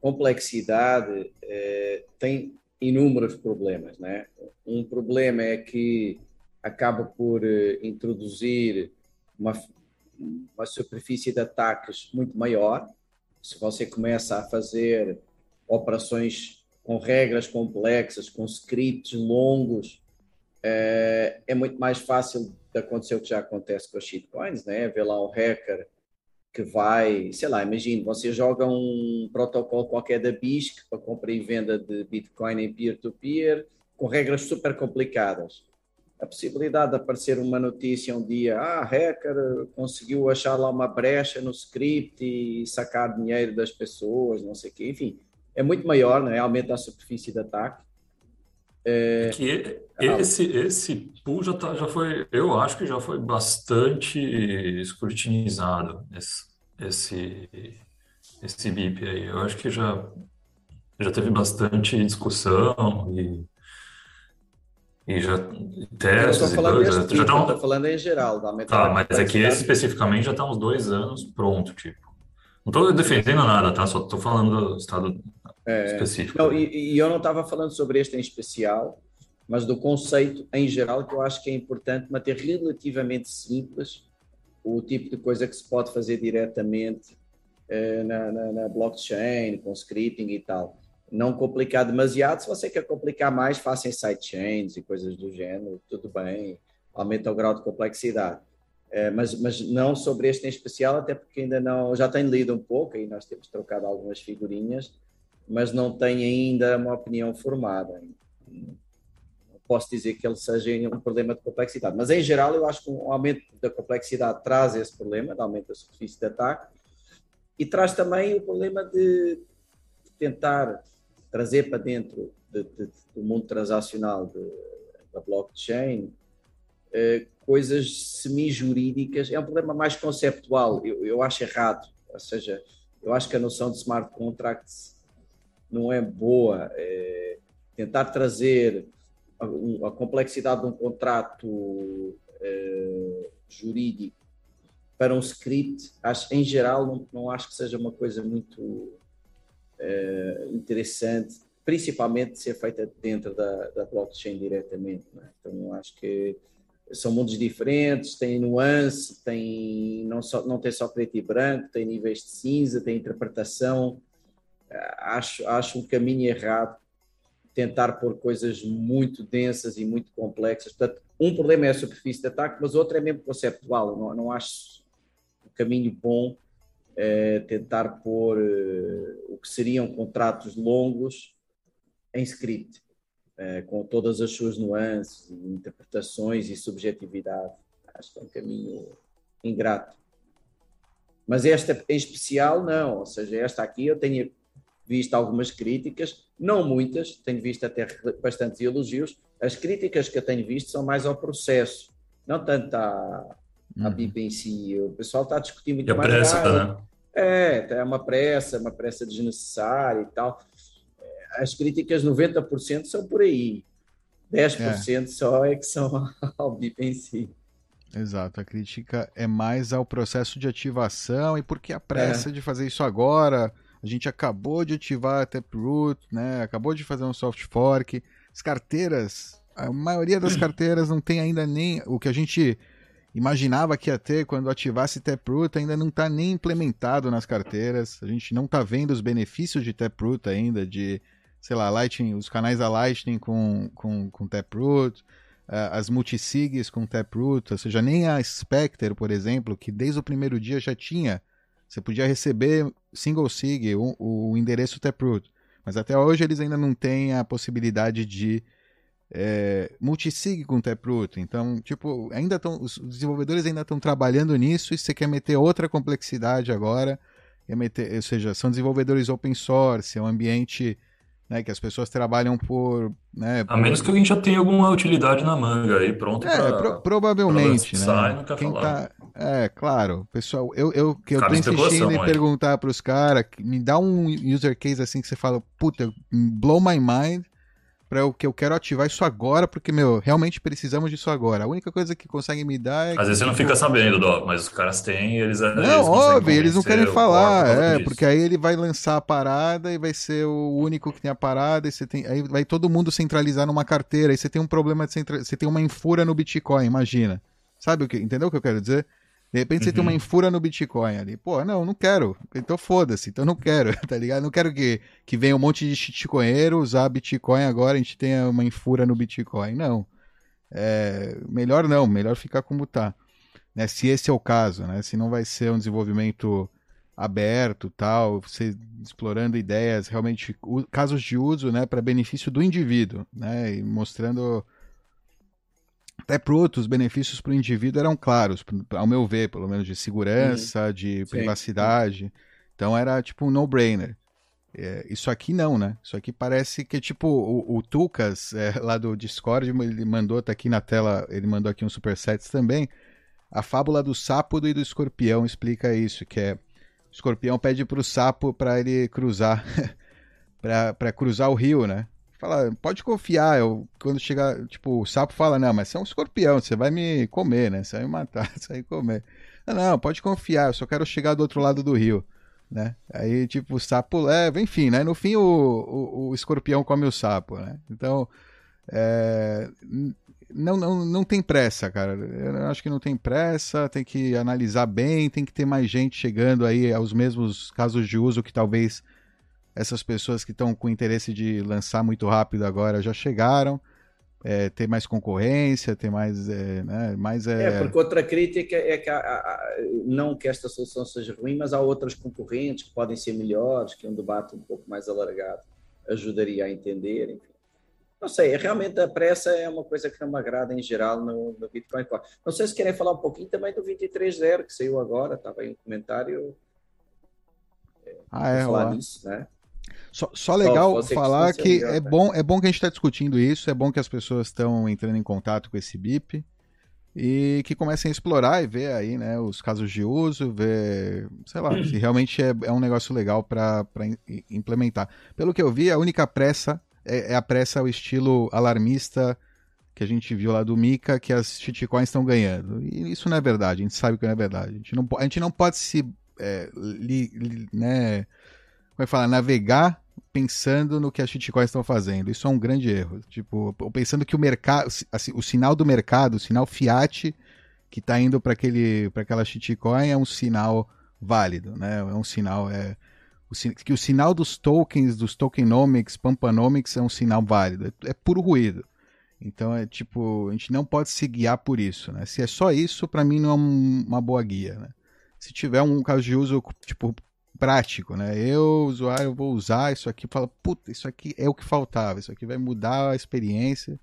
complexidade é, tem inúmeros problemas. Né? Um problema é que acaba por uh, introduzir uma, uma superfície de ataques muito maior. Se você começa a fazer operações com regras complexas, com scripts longos, uh, é muito mais fácil de acontecer o que já acontece com as shitcoins, né? Ver lá um hacker que vai, sei lá, imagine, você joga um protocolo qualquer da BISC para compra e venda de Bitcoin em peer-to-peer, -peer, com regras super complicadas. a possibilidade de aparecer uma notícia um dia, ah, hacker conseguiu achar lá uma brecha no script e sacar dinheiro das pessoas, não sei o quê, enfim, é muito maior, né? aumenta a superfície de ataque. É... Que esse, esse pool já, tá, já foi, eu acho que já foi bastante escrutinizado, esse, esse, esse BIP aí. Eu acho que já, já teve bastante discussão e e já testes e coisas. Já, já tá... falando em geral. Da tá, mas é que esse especificamente já está uns dois anos pronto, tipo. Não estou defendendo nada, tá? Só estou falando do estado é, específico. Não, e, e, eu não estava falando sobre este em especial, mas do conceito em geral, que eu acho que é importante manter relativamente simples o tipo de coisa que se pode fazer diretamente eh, na, na, na blockchain, com scripting e tal não complicar demasiado. Se você quer complicar mais, faça em sidechains e coisas do gênero, tudo bem, aumenta o grau de complexidade. É, mas, mas não sobre este em especial, até porque ainda não, já tenho lido um pouco e nós temos trocado algumas figurinhas, mas não tenho ainda uma opinião formada. Não posso dizer que ele seja um problema de complexidade, mas em geral eu acho que um aumento da complexidade traz esse problema, de aumento da superfície de ataque, e traz também o problema de tentar trazer para dentro de, de, do mundo transacional de, da blockchain eh, coisas semi-jurídicas. É um problema mais conceptual, eu, eu acho errado. Ou seja, eu acho que a noção de smart contracts não é boa. É, tentar trazer a, a, complexidade de um contrato é, jurídico para um script, acho, em geral, não, não acho que seja uma coisa muito uh, interessante, principalmente ser feita dentro da, da blockchain diretamente. É? Então, acho que são mundos diferentes, tem nuance, tem, não, só, não tem só preto e branco, tem níveis de cinza, tem interpretação. Uh, acho, acho um caminho errado tentar pôr coisas muito densas e muito complexas. Portanto, um problema é a superfície de ataque, mas outro é mesmo conceptual. Não, não acho um caminho bom é, tentar pôr é, o que seriam contratos longos em script, é, com todas as suas nuances, interpretações e subjetividade. Acho que é um caminho ingrato. Mas esta em especial, não. Ou seja, esta aqui eu tenho visto algumas críticas, não muitas, tenho visto até bastantes elogios. As críticas que eu tenho visto são mais ao processo, não tanto à, a uhum. BIP em si. O pessoal está discutindo muito e a mais. Pressa, né? É, é uma pressa, uma pressa desnecessária e tal. É, as críticas, 90% são por aí. 10% é. só é que são ao BIP em si. Exato, a crítica é mais ao processo de ativação e por que a pressa é. de fazer isso agora? A gente acabou de ativar a Taproot, né? Acabou de fazer um soft fork. As carteiras, a maioria das carteiras não tem ainda nem o que a gente imaginava que ia ter quando ativasse Taproot ainda não está nem implementado nas carteiras. A gente não está vendo os benefícios de Taproot ainda, de, sei lá, Lightning, os canais da Lightning com, com, com Taproot, as multisigs com Taproot, ou seja, nem a Spectre, por exemplo, que desde o primeiro dia já tinha, você podia receber single sig, o, o endereço Taproot. Mas até hoje eles ainda não têm a possibilidade de é, multisig com Taproot. Então, tipo, ainda estão. Os desenvolvedores ainda estão trabalhando nisso e você quer meter outra complexidade agora. Meter, ou seja, são desenvolvedores open source, é um ambiente né, que as pessoas trabalham por. Né, A menos que alguém já tenha alguma utilidade na manga aí, pronto. É, pra, pro, provavelmente. Pra né? Quem tá, é, claro. Pessoal, eu, eu, que eu tô insistindo em perguntar para os caras, me dá um user case assim que você fala, puta, blow my mind para o que eu quero ativar isso agora, porque, meu, realmente precisamos disso agora. A única coisa que consegue me dar é. Às vezes você não fica sabendo, Doc, mas os caras têm eles. Não, eles óbvio, eles não querem falar, é, disso. porque aí ele vai lançar a parada e vai ser o único que tem a parada, e você tem. Aí vai todo mundo centralizar numa carteira, aí você tem um problema de central... Você tem uma infura no Bitcoin, imagina. Sabe o que? Entendeu o que eu quero dizer? De repente você uhum. tem uma uhum. infura no Bitcoin ali. Pô, não, não quero. Então foda-se, então não quero, tá ligado? Não quero que, que venha um monte de shitcoinheiro usar Bitcoin agora a gente tenha uma infura no Bitcoin. Não. É, melhor não, melhor ficar como tá. Né? Se esse é o caso, né? Se não vai ser um desenvolvimento aberto, tal, você explorando ideias, realmente casos de uso, né, para benefício do indivíduo, né, e mostrando até pro outro, os benefícios para o indivíduo eram claros, ao meu ver, pelo menos de segurança, uhum. de privacidade. Sim. Então era tipo um no-brainer. É, isso aqui não, né? Isso aqui parece que, tipo, o, o Tucas, é, lá do Discord, ele mandou, tá aqui na tela, ele mandou aqui um superset também. A fábula do sapo e do escorpião explica isso, que é o escorpião pede pro sapo para ele cruzar, para cruzar o rio, né? Fala, pode confiar, eu, quando chegar, tipo, o sapo fala, não, mas você é um escorpião, você vai me comer, né? Você vai me matar, você vai me comer. Não, não, pode confiar, eu só quero chegar do outro lado do rio né? Aí, tipo, o sapo leva, enfim, né? No fim, o, o, o escorpião come o sapo, né? Então, é, não, não, não tem pressa, cara. Eu acho que não tem pressa, tem que analisar bem, tem que ter mais gente chegando aí aos mesmos casos de uso que talvez essas pessoas que estão com interesse de lançar muito rápido agora já chegaram é, ter mais concorrência, ter mais. É, né, mais é... é... porque outra crítica é que há, há, não que esta solução seja ruim, mas há outras concorrentes que podem ser melhores, que um debate um pouco mais alargado ajudaria a entender. Enfim. Não sei, realmente a pressa é uma coisa que não me agrada em geral no, no Bitcoin Não sei se querem falar um pouquinho também do 23.0 que saiu agora, estava aí um comentário. É, ah, é, falar nisso, né? Só, só legal falar que, que é, né? bom, é bom que a gente está discutindo isso, é bom que as pessoas estão entrando em contato com esse BIP e que comecem a explorar e ver aí, né, os casos de uso, ver, sei lá, se realmente é, é um negócio legal para implementar. Pelo que eu vi, a única pressa é, é, a pressa ao estilo alarmista que a gente viu lá do Mika, que as shitcoins estão ganhando. E isso não é verdade, a gente sabe que não é verdade. A gente não, a gente não pode se, é, li, li, né, como é que fala, navegar pensando no que as shitcoins estão fazendo. Isso é um grande erro. Tipo, pensando que o mercado, assim, o sinal do mercado, o sinal fiat que está indo para aquele, para aquela shitcoin é um sinal válido, né? É um sinal é que o sinal dos tokens, dos tokenomics, pampanomics é um sinal válido. É, é puro ruído. Então é tipo, a gente não pode se guiar por isso, né? Se é só isso, para mim não é um, uma boa guia, né? Se tiver um caso de uso tipo prático, né? Eu, usuário, vou usar isso aqui, fala, puta, isso aqui é o que faltava, isso aqui vai mudar a experiência.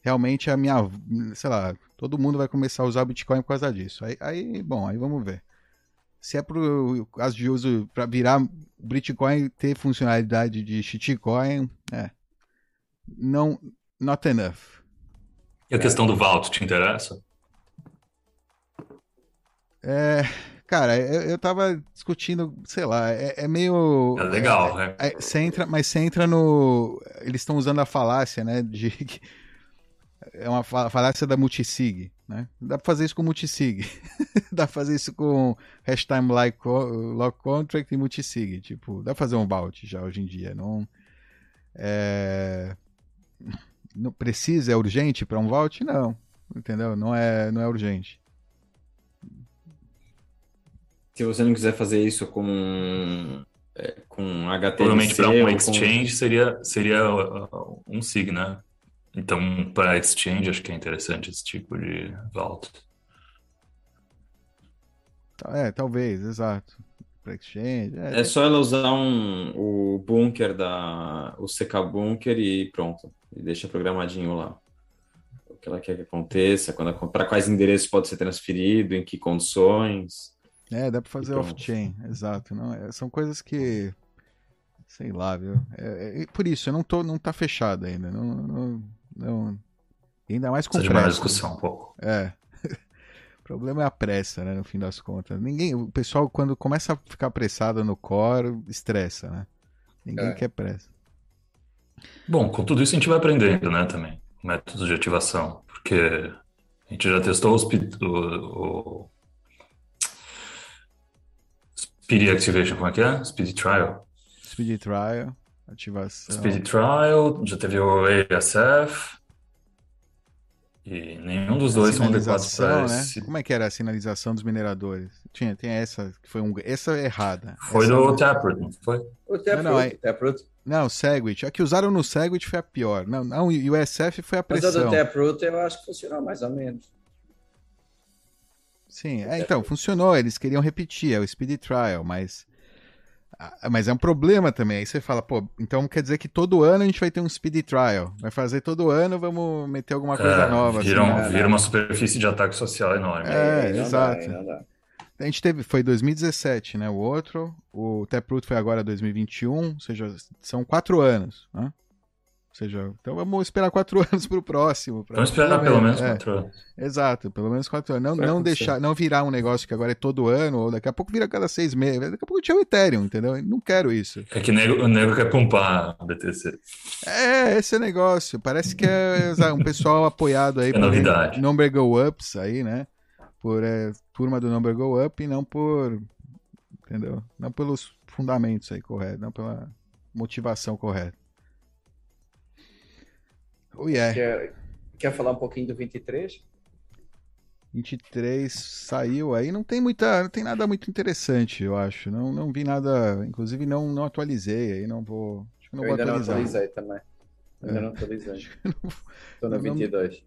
Realmente a minha, sei lá, todo mundo vai começar a usar Bitcoin por causa disso. Aí, aí bom, aí vamos ver. Se é para o caso de uso para virar Bitcoin ter funcionalidade de shitcoin, é. Não, not enough. E a questão do Vault te interessa? É, Cara, eu, eu tava discutindo, sei lá, é, é meio. É legal, é, é, você entra, mas você entra no. Eles estão usando a falácia, né? De. É uma falácia da multisig, né? Dá pra fazer isso com multisig. dá pra fazer isso com hashtag like lock contract e multisig. Tipo, dá pra fazer um vault já hoje em dia. Não. É... Não precisa, é urgente para um vault? Não. Entendeu? Não é, não é urgente se você não quiser fazer isso com é, com HTML provavelmente para um exchange com... seria seria uh, um SIG, né? Então para exchange acho que é interessante esse tipo de vault. É, talvez, exato. Para exchange. É, é só ela usar um, o bunker da o CK bunker e pronto, e deixa programadinho lá o que ela quer que aconteça, para quais endereços pode ser transferido, em que condições. É, dá para fazer off-chain, exato. Não, é, são coisas que. Sei lá, viu? É, é, por isso, eu não, tô, não tá fechado ainda. Não, não, não ainda mais com Precisa pressa. de discussão um pouco. É. o problema é a pressa, né? No fim das contas. Ninguém, o pessoal, quando começa a ficar apressado no core, estressa, né? Ninguém é. quer pressa. Bom, com tudo isso a gente vai aprendendo, né, também. Métodos de ativação. Porque a gente já testou os, o, o Speed Activation, como é que é? Speed Trial. Speed Trial, ativação. Speed Trial, já teve o ASF. E nenhum dos dois são adequados para né? esse. Como é que era a sinalização dos mineradores? Tinha, tem essa que foi um. Essa é errada. Foi essa do é... Taproot, não foi? O Taproot. Não, não, é... Taproot. não, o Segwit. A que usaram no Segwit foi a pior. Não, não, e o SF foi a pressão. Mas a do Taproot eu acho que funcionou mais ou menos. Sim, é, então, funcionou. Eles queriam repetir, é o Speed Trial, mas Mas é um problema também. Aí você fala, pô, então quer dizer que todo ano a gente vai ter um speed trial. Vai fazer todo ano, vamos meter alguma coisa É, nova. assim, vira, um- né? vira uma superfície de ataque social enorme. É, dá, exato. não dá. A gente teve, foi 2017, né? O outro, o Taproot foi agora 2021, ou seja, são quatro anos, né? Ou seja, então vamos esperar quatro anos pro próximo. pra- Vamos esperar pelo menos é, quatro anos. Exato, pelo menos quatro anos. Não, Vai não acontecer. deixar, não virar um negócio que agora é todo ano, ou daqui a pouco vira cada seis meses. Daqui a pouco tinha o Ethereum, entendeu? Eu Não quero isso. É que nego, o nego quer pumpar a BTC. É, esse é o negócio. Parece que é sabe, um pessoal apoiado aí É novidade. Number Go Ups aí, né? Por é, turma do Number Go Up e não por. Entendeu? Não pelos fundamentos aí corretos, não pela motivação correta. Oh yeah. Quer, quer falar um pouquinho do 23? 23 saiu aí, não tem muita, não tem nada muito interessante, eu acho. Não, não vi nada, inclusive não, não atualizei aí, não vou, acho que não Eu vou ainda não atualizar. atualizei também. Ainda É. não atualizei. Estou Nós vamos- 22.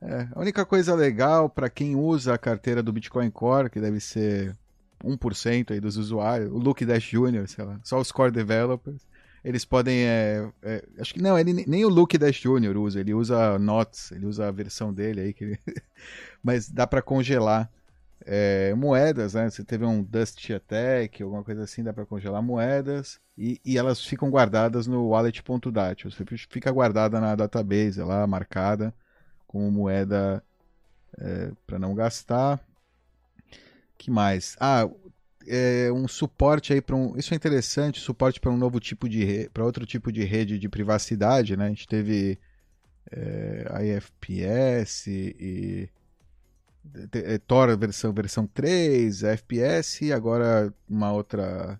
É, a única coisa legal para quem usa a carteira do Bitcoin Core, que deve ser 1% aí dos usuários, o Luke Dash Jr., sei lá, só os core developers, eles podem. é, é, acho que não, ele, nem- o Luke Dash Jr. usa, ele usa Notes, ele usa a versão dele aí, que mas dá para congelar é, moedas, né? Você teve um Dust Attack, alguma coisa assim, dá para congelar moedas e, e elas ficam guardadas no wallet.dat. Você fica guardada na database lá, marcada como moeda para não gastar. Que mais? Ah, é, um suporte aí para um. Isso é interessante, suporte para um novo tipo de para outro tipo de rede de privacidade, né? A gente teve é, IFPS e é, Tor versão versão 3, FPS e agora uma outra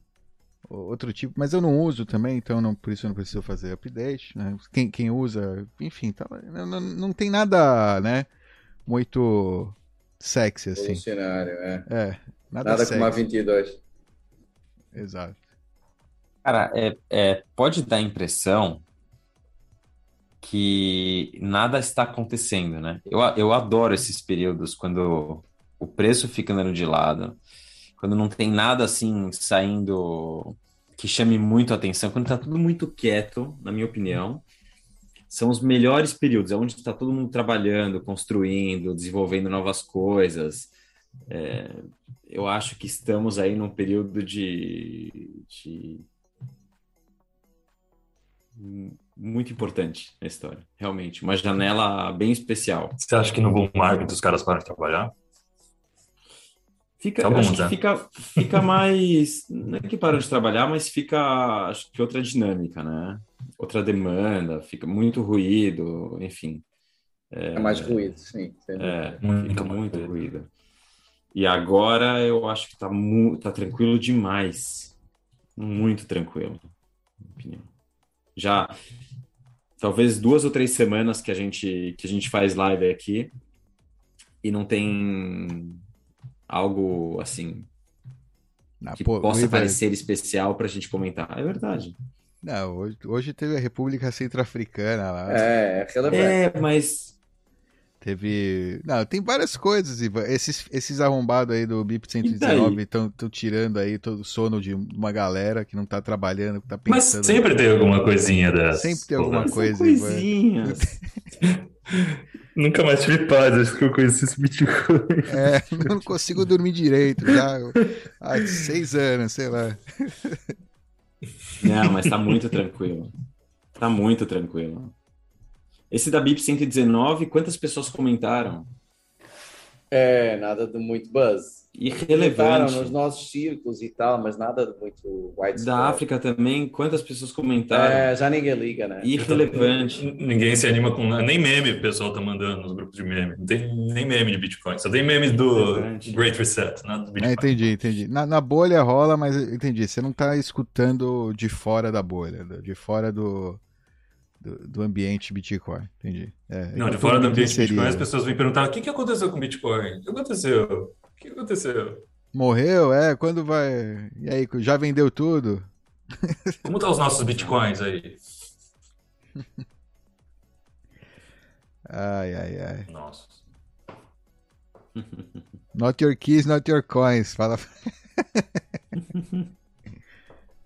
outro tipo, mas eu não uso também, então não, por isso eu não preciso fazer update, né? Quem, quem usa, enfim, tá, não, não, não tem nada, né, muito sexy assim. Revolucionário, é. É, nada, Nada sexy. como a 22. Exato. Cara, é, é, pode dar a impressão que nada está acontecendo, né? Eu, eu adoro esses períodos quando o preço fica andando de lado, quando não tem nada assim saindo que chame muito a atenção, quando tá tudo muito quieto, na minha opinião, são os melhores períodos, é onde está todo mundo trabalhando, construindo, desenvolvendo novas coisas. É, eu acho que estamos aí num período de, de muito importante na história, realmente. Uma janela bem especial. Você acha que no bull market os caras param de trabalhar? Fica, Tá bom, acho que né? fica, fica mais. Não é que param de trabalhar, mas fica, acho que outra dinâmica, né? Outra demanda, fica muito ruído, enfim. É mais ruído, sim. É, fica muito ruído. E agora eu acho que tá, mu tá tranquilo demais. Muito tranquilo, na minha opinião. Já talvez duas ou três semanas que a gente que a gente faz live aqui e não tem algo assim Ah, que pô, possa parecer especial para a gente comentar. É verdade. Não, hoje, hoje teve a República Centro-Africana lá. É, é. É, mas Teve. Não, tem várias coisas, Ivan. Esses, esses arrombados aí do BIP 119 estão tirando aí todo o sono de uma galera que não tá trabalhando, que tá Mas pensando. sempre tem alguma coisinha dessa. Sempre tem alguma são coisa, Ivan. Nunca mais tive paz, acho que eu conheci esse Bitcoin. É, eu não consigo dormir direito já. Há seis anos, sei lá. Não, mas tá muito tranquilo. Tá muito tranquilo. Esse da BIP 119, quantas pessoas comentaram? É, nada de muito buzz. Comentaram Irrelevante. nos nossos círculos e tal, mas nada de muito widespread. Da África também, quantas pessoas comentaram? É, já ninguém liga, né? Irrelevante. Ninguém se anima com nada. Nem meme o pessoal tá mandando nos grupos de meme. Não tem nem meme de Bitcoin. Só tem memes do. Great Reset, nada do É, Bitcoin. entendi, entendi. Na, na bolha rola, mas entendi. Você não tá escutando de fora da bolha, de fora do, do, do ambiente Bitcoin. Entendi. É, Não, de fora do ambiente Bitcoin, inserido. as pessoas vêm perguntar: o que, que aconteceu com o Bitcoin? O que aconteceu? O que aconteceu? Morreu? É, quando vai. E aí, já vendeu tudo? Como tá os nossos Bitcoins aí? Ai, ai, ai. Nossa. Not your keys, not your coins. Fala.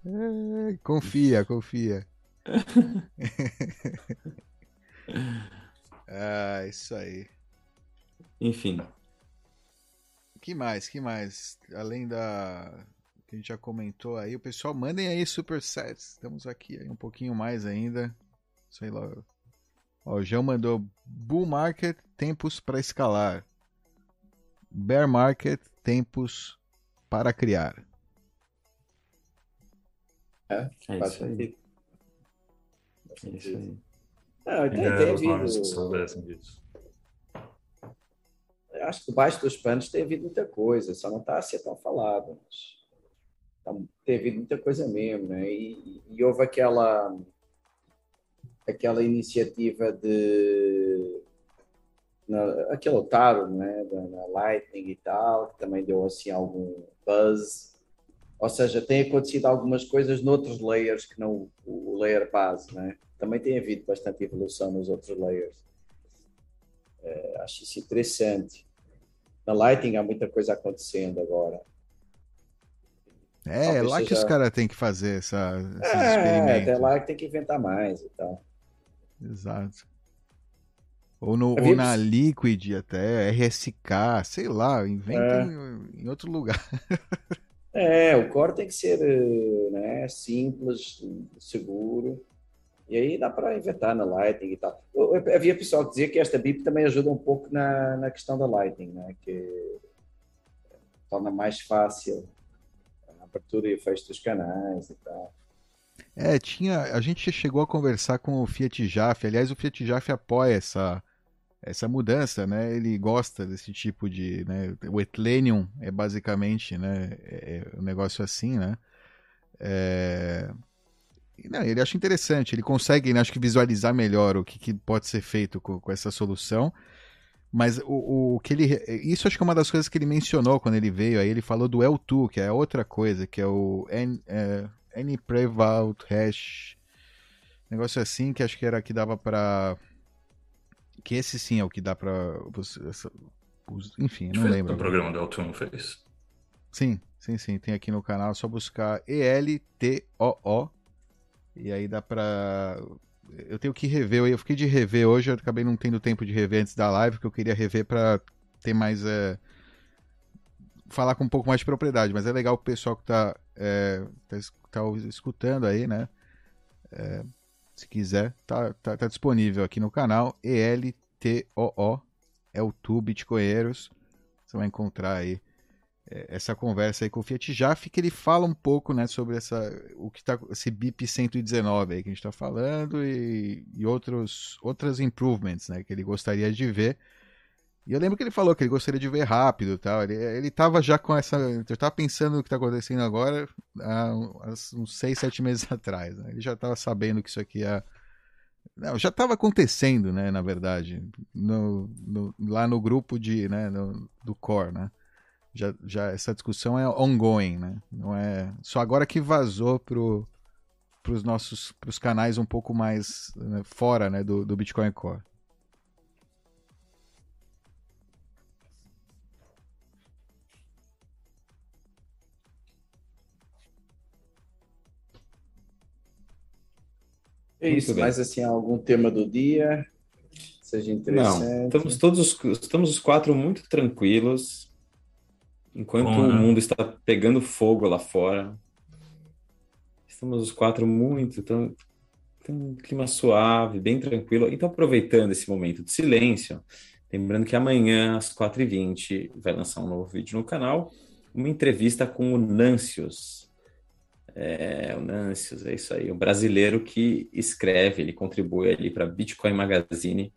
É, confia, confia. ah, isso aí. Enfim. Que mais? Que mais? Além da que a gente já comentou aí, o pessoal mandem aí supersets. Estamos aqui aí um pouquinho mais ainda. Sei lá. Ó, o João mandou Bull Market, tempos para escalar. Bear Market, tempos para criar. É, É isso aí. É isso aí. Não, tem, tem os nomes que havido, soubessem disso. acho que debaixo dos panos tem havido muita coisa, só não está a ser tão falado. Mas tá- tem havido muita coisa mesmo, né? E, e houve aquela, aquela iniciativa de. Na, aquele otário, né? Da, na Lightning e tal, que também deu assim algum buzz. Ou seja, tem acontecido algumas coisas noutros layers que não o, layer base, né? Também tem havido bastante evolução nos outros layers. É, acho isso interessante. Na Lightning há muita coisa acontecendo agora. É, Talvez lá que seja- os caras têm que fazer essa, esses É, experimentos. até lá que tem que inventar mais e tal. Exato. Ou, no, ou na Liquid até, RSK, sei lá, inventa É. em, em outro lugar. É, o core tem que ser eh, né, simples, seguro. E aí dá para inventar na Lightning e tal. Havia pessoal que dizia que esta BIP também ajuda um pouco na, na questão da Lightning, né? que torna mais fácil a abertura e fecho dos canais e tal. É, tinha, a gente chegou a conversar com o Fiat Jaffe, aliás, o Fiat Jaffe apoia essa, essa mudança, né? Ele gosta desse tipo de, né? O Etlenium é basicamente, né? É, é um negócio assim, né? É... Não, ele acha interessante, ele consegue, né, acho que visualizar melhor o que, que pode ser feito com, com essa solução. Mas o, o que ele. Isso acho que é uma das coisas que ele mencionou quando ele veio aí. Ele falou do L2, que é outra coisa, que é o N, é, Anyprevout Hash. Negócio assim que acho que era que dava pra. Que esse sim é o que dá pra. você- essa- os- enfim, não Fez lembro. O programa do Elton fez. Sim, sim, sim. Tem aqui no canal, é só buscar E-L-T-O-O. E aí dá pra. Eu tenho que rever, eu fiquei de rever hoje, eu acabei não tendo tempo de rever antes da live, porque eu queria rever pra ter mais. é, Falar com um pouco mais de propriedade, mas é legal o pessoal que tá, é, tá, tá escutando aí, né? É, se quiser, tá, tá, tá disponível aqui no canal. E-L-T-O-O. É o Tu Bitcoinheiros. Você vai encontrar aí é, essa conversa aí com o Fiat Jaffe, que ele fala um pouco, né, sobre essa, o que tá, esse BIP 119 aí que a gente está falando e, e outros, outras improvements, né, que ele gostaria de ver. E eu lembro que ele falou que ele gostaria de ver rápido e tal. Ele, ele tava já com essa. Eu tava pensando no que tá acontecendo agora há uns uns seis, sete meses atrás. né? Ele já tava sabendo que isso aqui ia. Não, já estava acontecendo, né, na verdade, no, no- lá no grupo de, né, no- do core, né? já, já essa discussão é ongoing, né? Não é só agora que vazou pro os nossos pros canais um pouco mais né, fora, né, do, do Bitcoin Core. É Muito isso, bem. mas assim, algum tema do dia, seja interessante. Não, estamos todos os- estamos os quatro muito tranquilos, enquanto Bom, o né? mundo está pegando fogo lá fora. Estamos os quatro muito, tão, tem um clima suave, bem tranquilo. Então, aproveitando esse momento de silêncio, lembrando que amanhã, às 4h20, vai lançar um novo vídeo no canal, uma entrevista com o Nancios. É, o Nancios, é isso aí, um brasileiro que escreve, ele contribui ali para Bitcoin Magazine,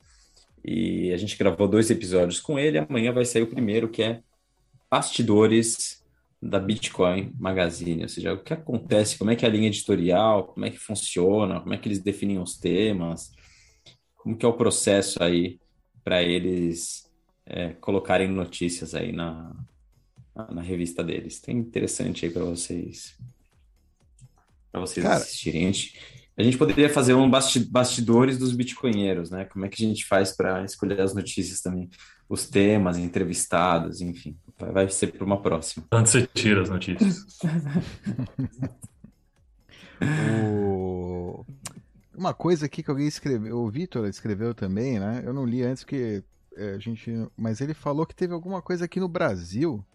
e a gente gravou dois episódios com ele, amanhã vai sair o primeiro, que é Bastidores da Bitcoin Magazine, ou seja, o que acontece, como é que é a linha editorial, como é que funciona, como é que eles definem os temas, como que é o processo aí para eles é, colocarem notícias aí na, na revista deles. Tem interessante aí para vocês para vocês Cara. assistirem. A gente, a gente poderia fazer um basti- bastidores dos bitcoinheiros, né? Como é que a gente faz para escolher as notícias também, os temas, entrevistados, enfim. Vai, vai ser para uma próxima. Antes você tira as notícias. O... Uma coisa aqui que alguém escreveu, o Vitor escreveu também, né? Eu não li antes porque é, a gente. Mas ele falou que teve alguma coisa aqui no Brasil.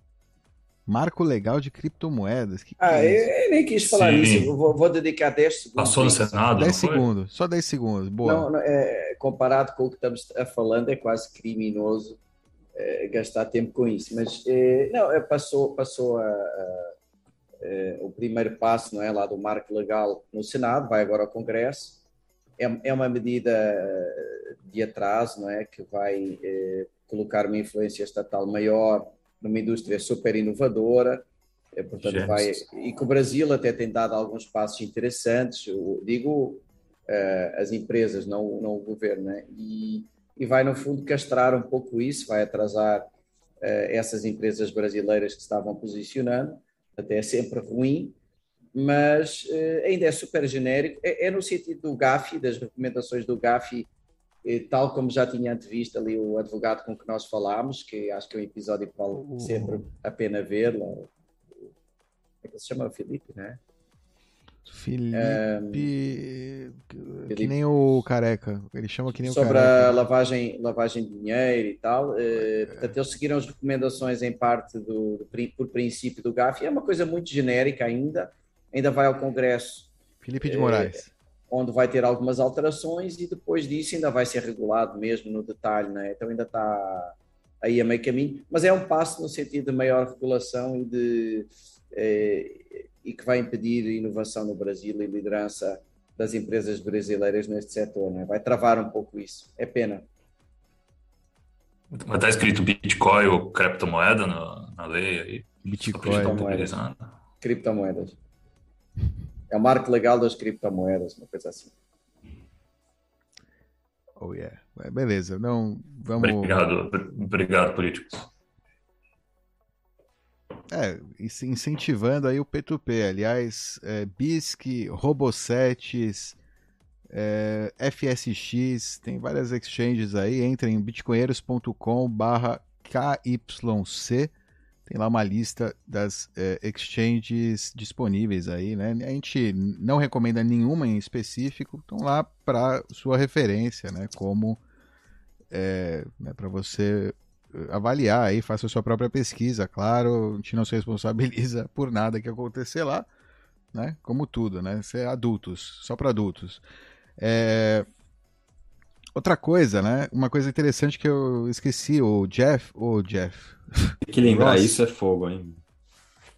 Marco legal de criptomoedas. Que que Ah, é eu nem quis falar Sim. nisso. Eu Vou, vou dedicar 10 segundos. Passou no isso. Senado, não 10 foi? segundos, só 10 segundos. Boa. Não, não, é, comparado com o que estamos a falando, é quase criminoso é, gastar tempo com isso. Mas é, não, é, passou, passou a- a- é, o primeiro passo, não é, lá do marco legal no Senado, vai agora ao Congresso. É, é uma medida de atraso, não é, que vai é, colocar uma influência estatal maior numa indústria super inovadora. É, portanto, Gêmeos. vai, e que o Brasil até tem dado alguns passos interessantes. Eu digo eh, as empresas, não, não o governo, né? e, e vai, no fundo, castrar um pouco isso, vai atrasar eh, essas empresas brasileiras que estavam posicionando, até é sempre ruim, mas eh, ainda é super genérico. É, é no sentido do GAFI, das recomendações do GAFI, eh, tal como já tinha antevisto ali o advogado com que nós falámos, que acho que é um episódio que vale O- sempre a pena ver. Lá, como é que ele se chama? O Felipe, né? Felipe. Que Felipe. nem o careca. Ele chama que nem o sobre careca. a lavagem, lavagem de dinheiro e tal. Eh, portanto, eles seguiram as recomendações em parte do, do por princípio do GAF. E é uma coisa muito genérica ainda. Ainda vai ao Congresso, Felipe de é, Moraes. Onde vai ter algumas alterações e depois disso ainda vai ser regulado mesmo no detalhe, né? Então ainda está aí a meio caminho. Mas é um passo no sentido de maior regulação e de eh, e que vai impedir inovação no Brasil e liderança das empresas brasileiras neste setor, né? Vai travar um pouco isso. É pena. Mas tá escrito Bitcoin ou criptomoeda na, na lei aí? Bitcoin. contabilizar. Criptomoedas. É o marco legal das criptomoedas, uma coisa assim. Oh, yeah. É, Beleza, não. Vamos. Obrigado, obrigado, políticos. É, in- incentivando aí o P2P. Aliás, é, BISC, Robosets, é, FSX, tem várias exchanges aí. Entrem em bitcoinheiros.com barra KYC. Tem lá uma lista das é, exchanges disponíveis aí, né? A gente não recomenda nenhuma em específico, estão lá para sua referência, né? Como é, né, para você avaliar aí, faça a sua própria pesquisa, claro, a gente não se responsabiliza por nada que acontecer lá, né? Como tudo, né? Ser adultos, só para adultos. É, Outra coisa, né? Uma coisa interessante que eu esqueci, o Jeff, o Jeff, Tem que lembrar, Ross. isso é fogo, hein?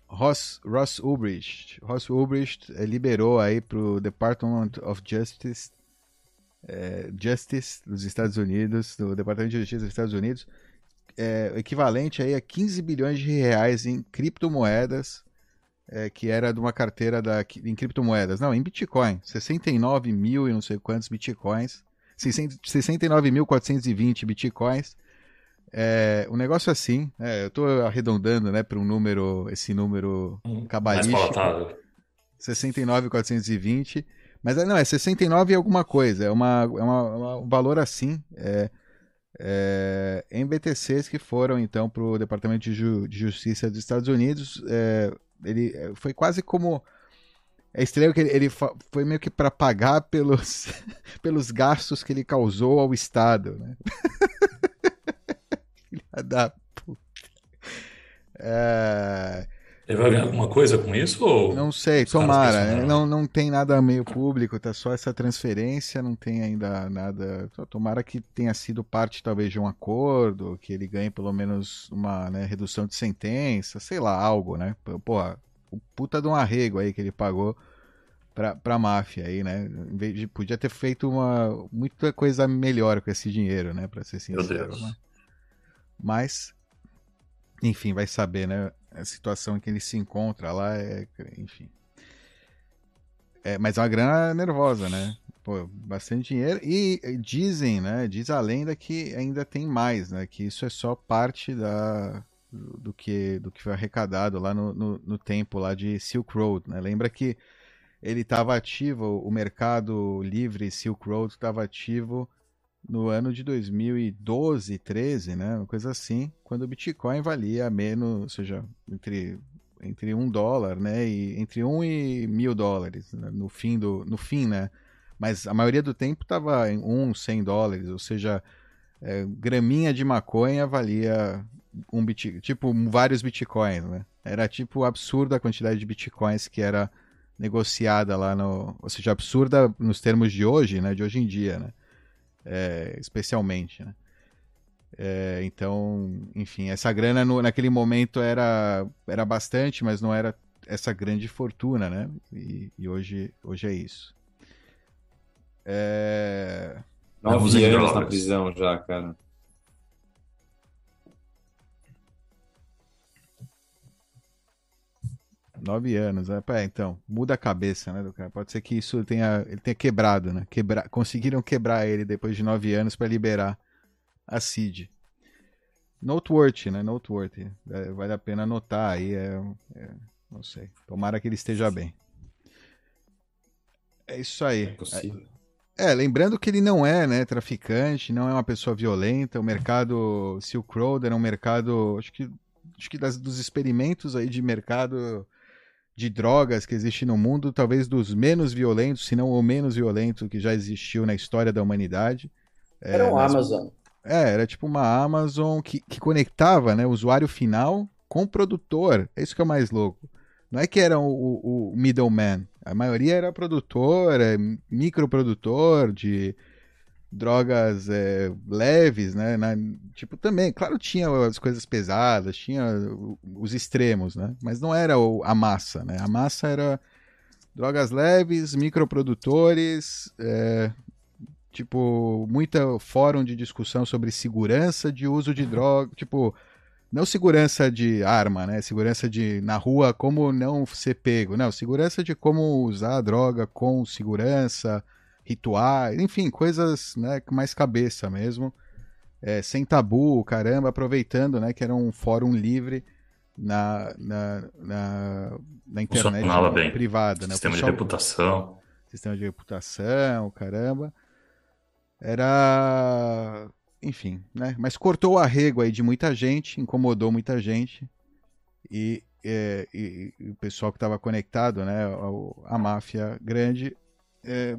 Ross, Ross Ulbricht, Ross Ulbricht eh, liberou aí pro Department of Justice, eh, Justice dos Estados Unidos, do Departamento de Justiça dos Estados Unidos, o equivalente aí a 15 bilhões de reais em criptomoedas, eh, que era de uma carteira da, em criptomoedas, não, em Bitcoin, 69 mil e não sei quantos Bitcoins, 600 69.420 Bitcoins, é, um negócio assim, é, eu estou arredondando, né, para um número, esse número Mais cabalístico, palatável. 69,420, mas é, não, é 69 e alguma coisa, é, uma, é uma- uma- um valor assim, é, é, em BTCs que foram então para o Departamento de, Ju- de Justiça dos Estados Unidos, é, ele é, foi quase como é estranho que ele, ele foi meio que para pagar pelos, pelos gastos que ele causou ao Estado, né? Filha da puta. É, Ele vai ganhar alguma coisa com isso? Ou... não sei, tomara. né? Não, não tem nada meio público, tá só essa transferência, não tem ainda nada. Tomara que tenha sido parte, talvez, de um acordo, que ele ganhe pelo menos uma né, redução de sentença, sei lá, algo, né? Porra, o puta de um arrego aí que ele pagou pra, pra máfia aí, né? Em vez de, podia ter feito uma muita coisa melhor com esse dinheiro, né? Pra ser sincero. Né? Mas, enfim, vai saber, né? A situação em que ele se encontra lá é, enfim. É, mas é uma grana nervosa, né? Pô, bastante dinheiro. E dizem, né? Diz a lenda que ainda tem mais, né? Que isso é só parte da, do, que, do que foi arrecadado lá no, no, no tempo lá de Silk Road, né? Lembra que ele estava ativo, o mercado livre Silk Road estava ativo no ano de 2012, 13, né? Uma coisa assim, quando o Bitcoin valia menos, ou seja, entre entre um dólar, né? E entre um e mil dólares né, no fim do, no fim, né? Mas a maioria do tempo estava em um, cem dólares, ou seja, é, graminha de maconha valia um bit, tipo vários bitcoins, né? Era tipo absurda a quantidade de bitcoins que era negociada lá no, ou seja, absurda nos termos de hoje, né? De hoje em dia, né? É, especialmente, né? É, então, enfim, essa grana no, naquele momento era, era bastante, mas não era essa grande fortuna, né? E, e hoje, hoje é isso. É... Nove anos na prisão já, cara. Nove anos, é, então, muda a cabeça, né, do cara. Pode ser que isso tenha, ele tenha quebrado, né? Quebra, conseguiram quebrar ele depois de nove anos para liberar a Cid. Noteworthy, né? Noteworthy. É, vale a pena anotar aí. É, é, não sei. Tomara que ele esteja bem. É isso aí. É possível. É, lembrando que ele não é, né, traficante, não é uma pessoa violenta. O mercado Silk Road era um mercado, acho que, acho que das, dos experimentos aí de mercado de drogas que existe no mundo, talvez dos menos violentos, se não o menos violento que já existiu na história da humanidade. Era o mas... Amazon. É, era tipo uma Amazon que, que conectava né, o usuário final com o produtor. É isso que é o mais louco. Não é que era o, o, o middleman. A maioria era produtor, é, microprodutor de drogas é, leves, né? Na, tipo, também, claro, tinha as coisas pesadas, tinha os extremos, né? Mas não era o, a massa, né? A massa era drogas leves, microprodutores, é, tipo, muita fórum de discussão sobre segurança de uso de droga, tipo, não segurança de arma, né? Segurança de na rua como não ser pego, não, segurança de como usar a droga com segurança, rituais, enfim, coisas, né, com mais cabeça mesmo. É, sem tabu, caramba, aproveitando, né, que era um fórum livre na, na, na, na internet privada, né? Sistema de reputação. Sistema de reputação, caramba. Era. Enfim, né? Mas cortou o arrego aí de muita gente, incomodou muita gente. E, é, e, e o pessoal que estava conectado, né? A, a máfia grande é,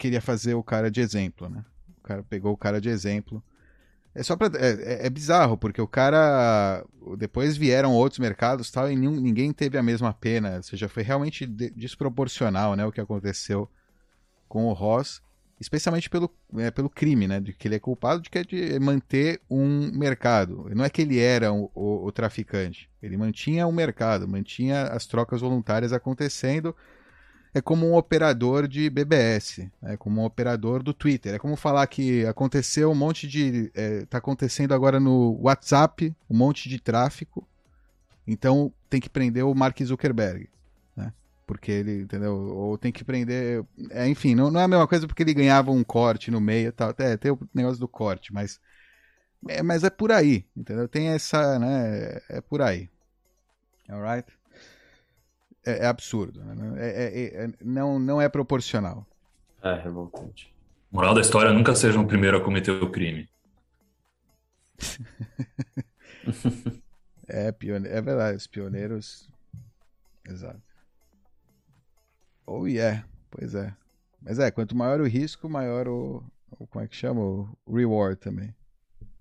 queria fazer o cara de exemplo, né? O cara pegou o cara de exemplo. É só pra, é, é, é bizarro, porque o cara. Depois vieram outros mercados tal, e ninguém teve a mesma pena. Ou seja, foi realmente desproporcional né, o que aconteceu com o Ross especialmente pelo, é, pelo crime, né? De que ele é culpado de, que é de manter um mercado. Não é que ele era o, o, o traficante, ele mantinha o mercado, mantinha as trocas voluntárias acontecendo. É como um operador de BBS, é como um operador do Twitter. É como falar que aconteceu um monte de. É, tá acontecendo agora no WhatsApp um monte de tráfico, então tem que prender o Mark Zuckerberg porque ele, entendeu? Ou tem que prender. É, enfim, não, não é a mesma coisa porque ele ganhava um corte no meio tal. Até tem o negócio do corte, mas. É, mas é por aí, entendeu? Tem essa, né? É por aí. Alright? É, é absurdo. Né? É, é, é, não, não é proporcional. É revoltante. Moral da história: nunca seja o primeiro a cometer o crime. é, pione... é verdade, os pioneiros. Exato. Oh yeah, pois é. Mas é, quanto maior o risco, maior o, o como é que chama? O reward também.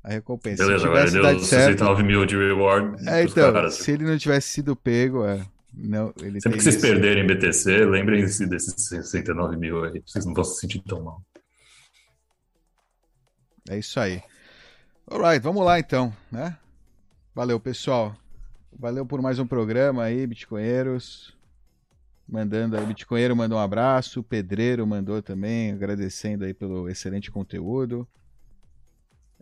A recompensa. Beleza, agora ele deu 69 mil de reward. É, então, caras. se ele não tivesse sido pego, é, não, ele Sempre que vocês perderem BTC, lembrem-se desses 69 mil aí, vocês não vão se sentir tão mal. É isso aí. Alright, vamos lá então, né? Valeu, pessoal. Valeu por mais um programa aí, Bitcoinheiros mandando o Bitcoinheiro mandou um abraço, o Pedreiro mandou também, agradecendo aí pelo excelente conteúdo.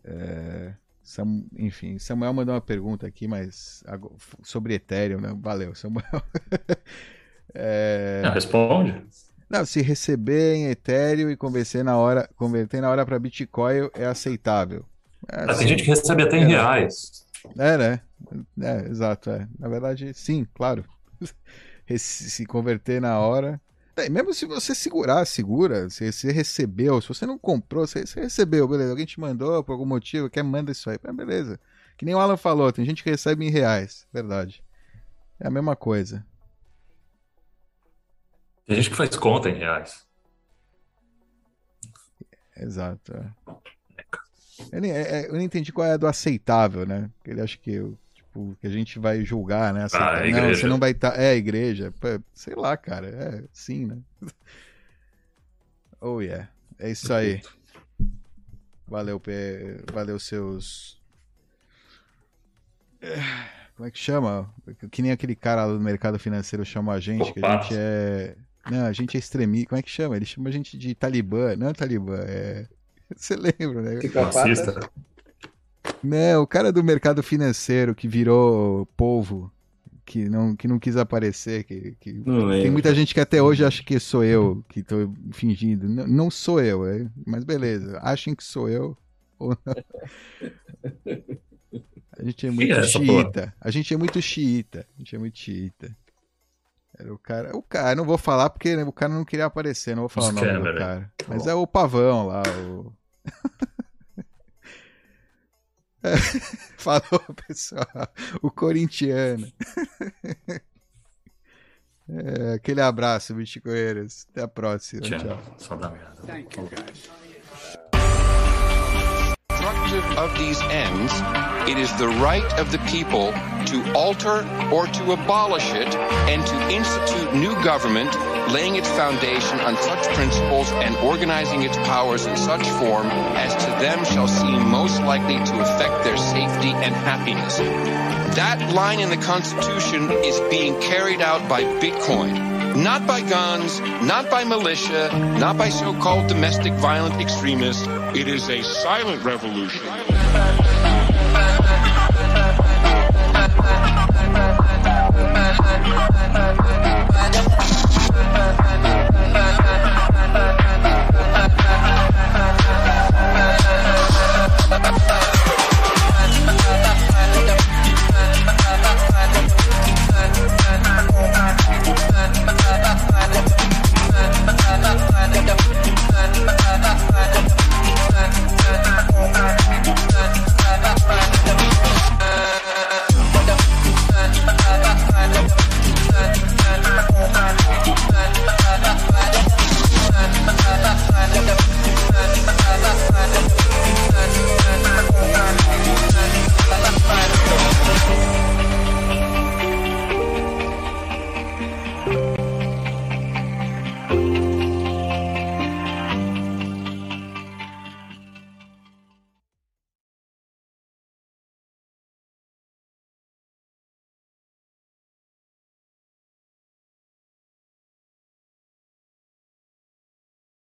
É, Sam, enfim, Samuel mandou uma pergunta aqui, mas sobre Ethereum, né? Valeu, Samuel. é, Não, responde. Não, se receber em Ethereum e converter na hora, converter na hora para Bitcoin é aceitável. É, ah, tem gente que recebe até em é, reais. É, né? É, exato, é. Na verdade, sim, claro. se converter na hora. É, mesmo se você segurar, segura. Se você recebeu, se você não comprou, você, você recebeu, beleza. Alguém te mandou por algum motivo, quer manda isso aí. beleza. Que nem o Alan falou, tem gente que recebe em reais, verdade. É a mesma coisa. Tem gente que faz conta em reais. Exato. É. Eu, nem, é, é, eu não entendi qual é a do aceitável, né? Ele acha que, tipo, que a gente vai julgar, né? Ah, é não, você não vai estar. Tá... É, a igreja. Pô, sei lá, cara. É, sim, né? Oh, yeah. É isso aí. Valeu, P... valeu seus. Como é que chama? Que nem aquele cara lá do mercado financeiro chama a gente, que a gente é. Não, a gente é extremista. Como é que chama? Ele chama a gente de talibã. Não é talibã, é. Você lembra, né? Racista. Não, o cara do mercado financeiro que virou povo, que não, que não quis aparecer, que, que... tem muita gente que até hoje acha que sou eu que tô fingindo. Não, não sou eu, é... mas beleza. Achem que sou eu ou não. A gente é muito é xiita. A gente é muito xiita. A gente é muito xiita. Era o cara. O cara, não vou falar porque né, o cara não queria aparecer, não vou falar Os o nome câmera. do cara. Mas é o pavão lá, o. Falou, pessoal. O corintiano. É, aquele abraço, Bitcoinheiros. Até a próxima. Tchau. Tchau. Só dá merda. Thank you, guys. Of these ends, it is the right of the people to alter or to abolish it and to institute new government, laying its foundation on such principles and organizing its powers in such form as to them shall seem most likely to affect their safety and happiness. That line in the Constitution is being carried out by Bitcoin. Not by guns, not by militia, not by so-called domestic violent extremists. It is a silent revolution.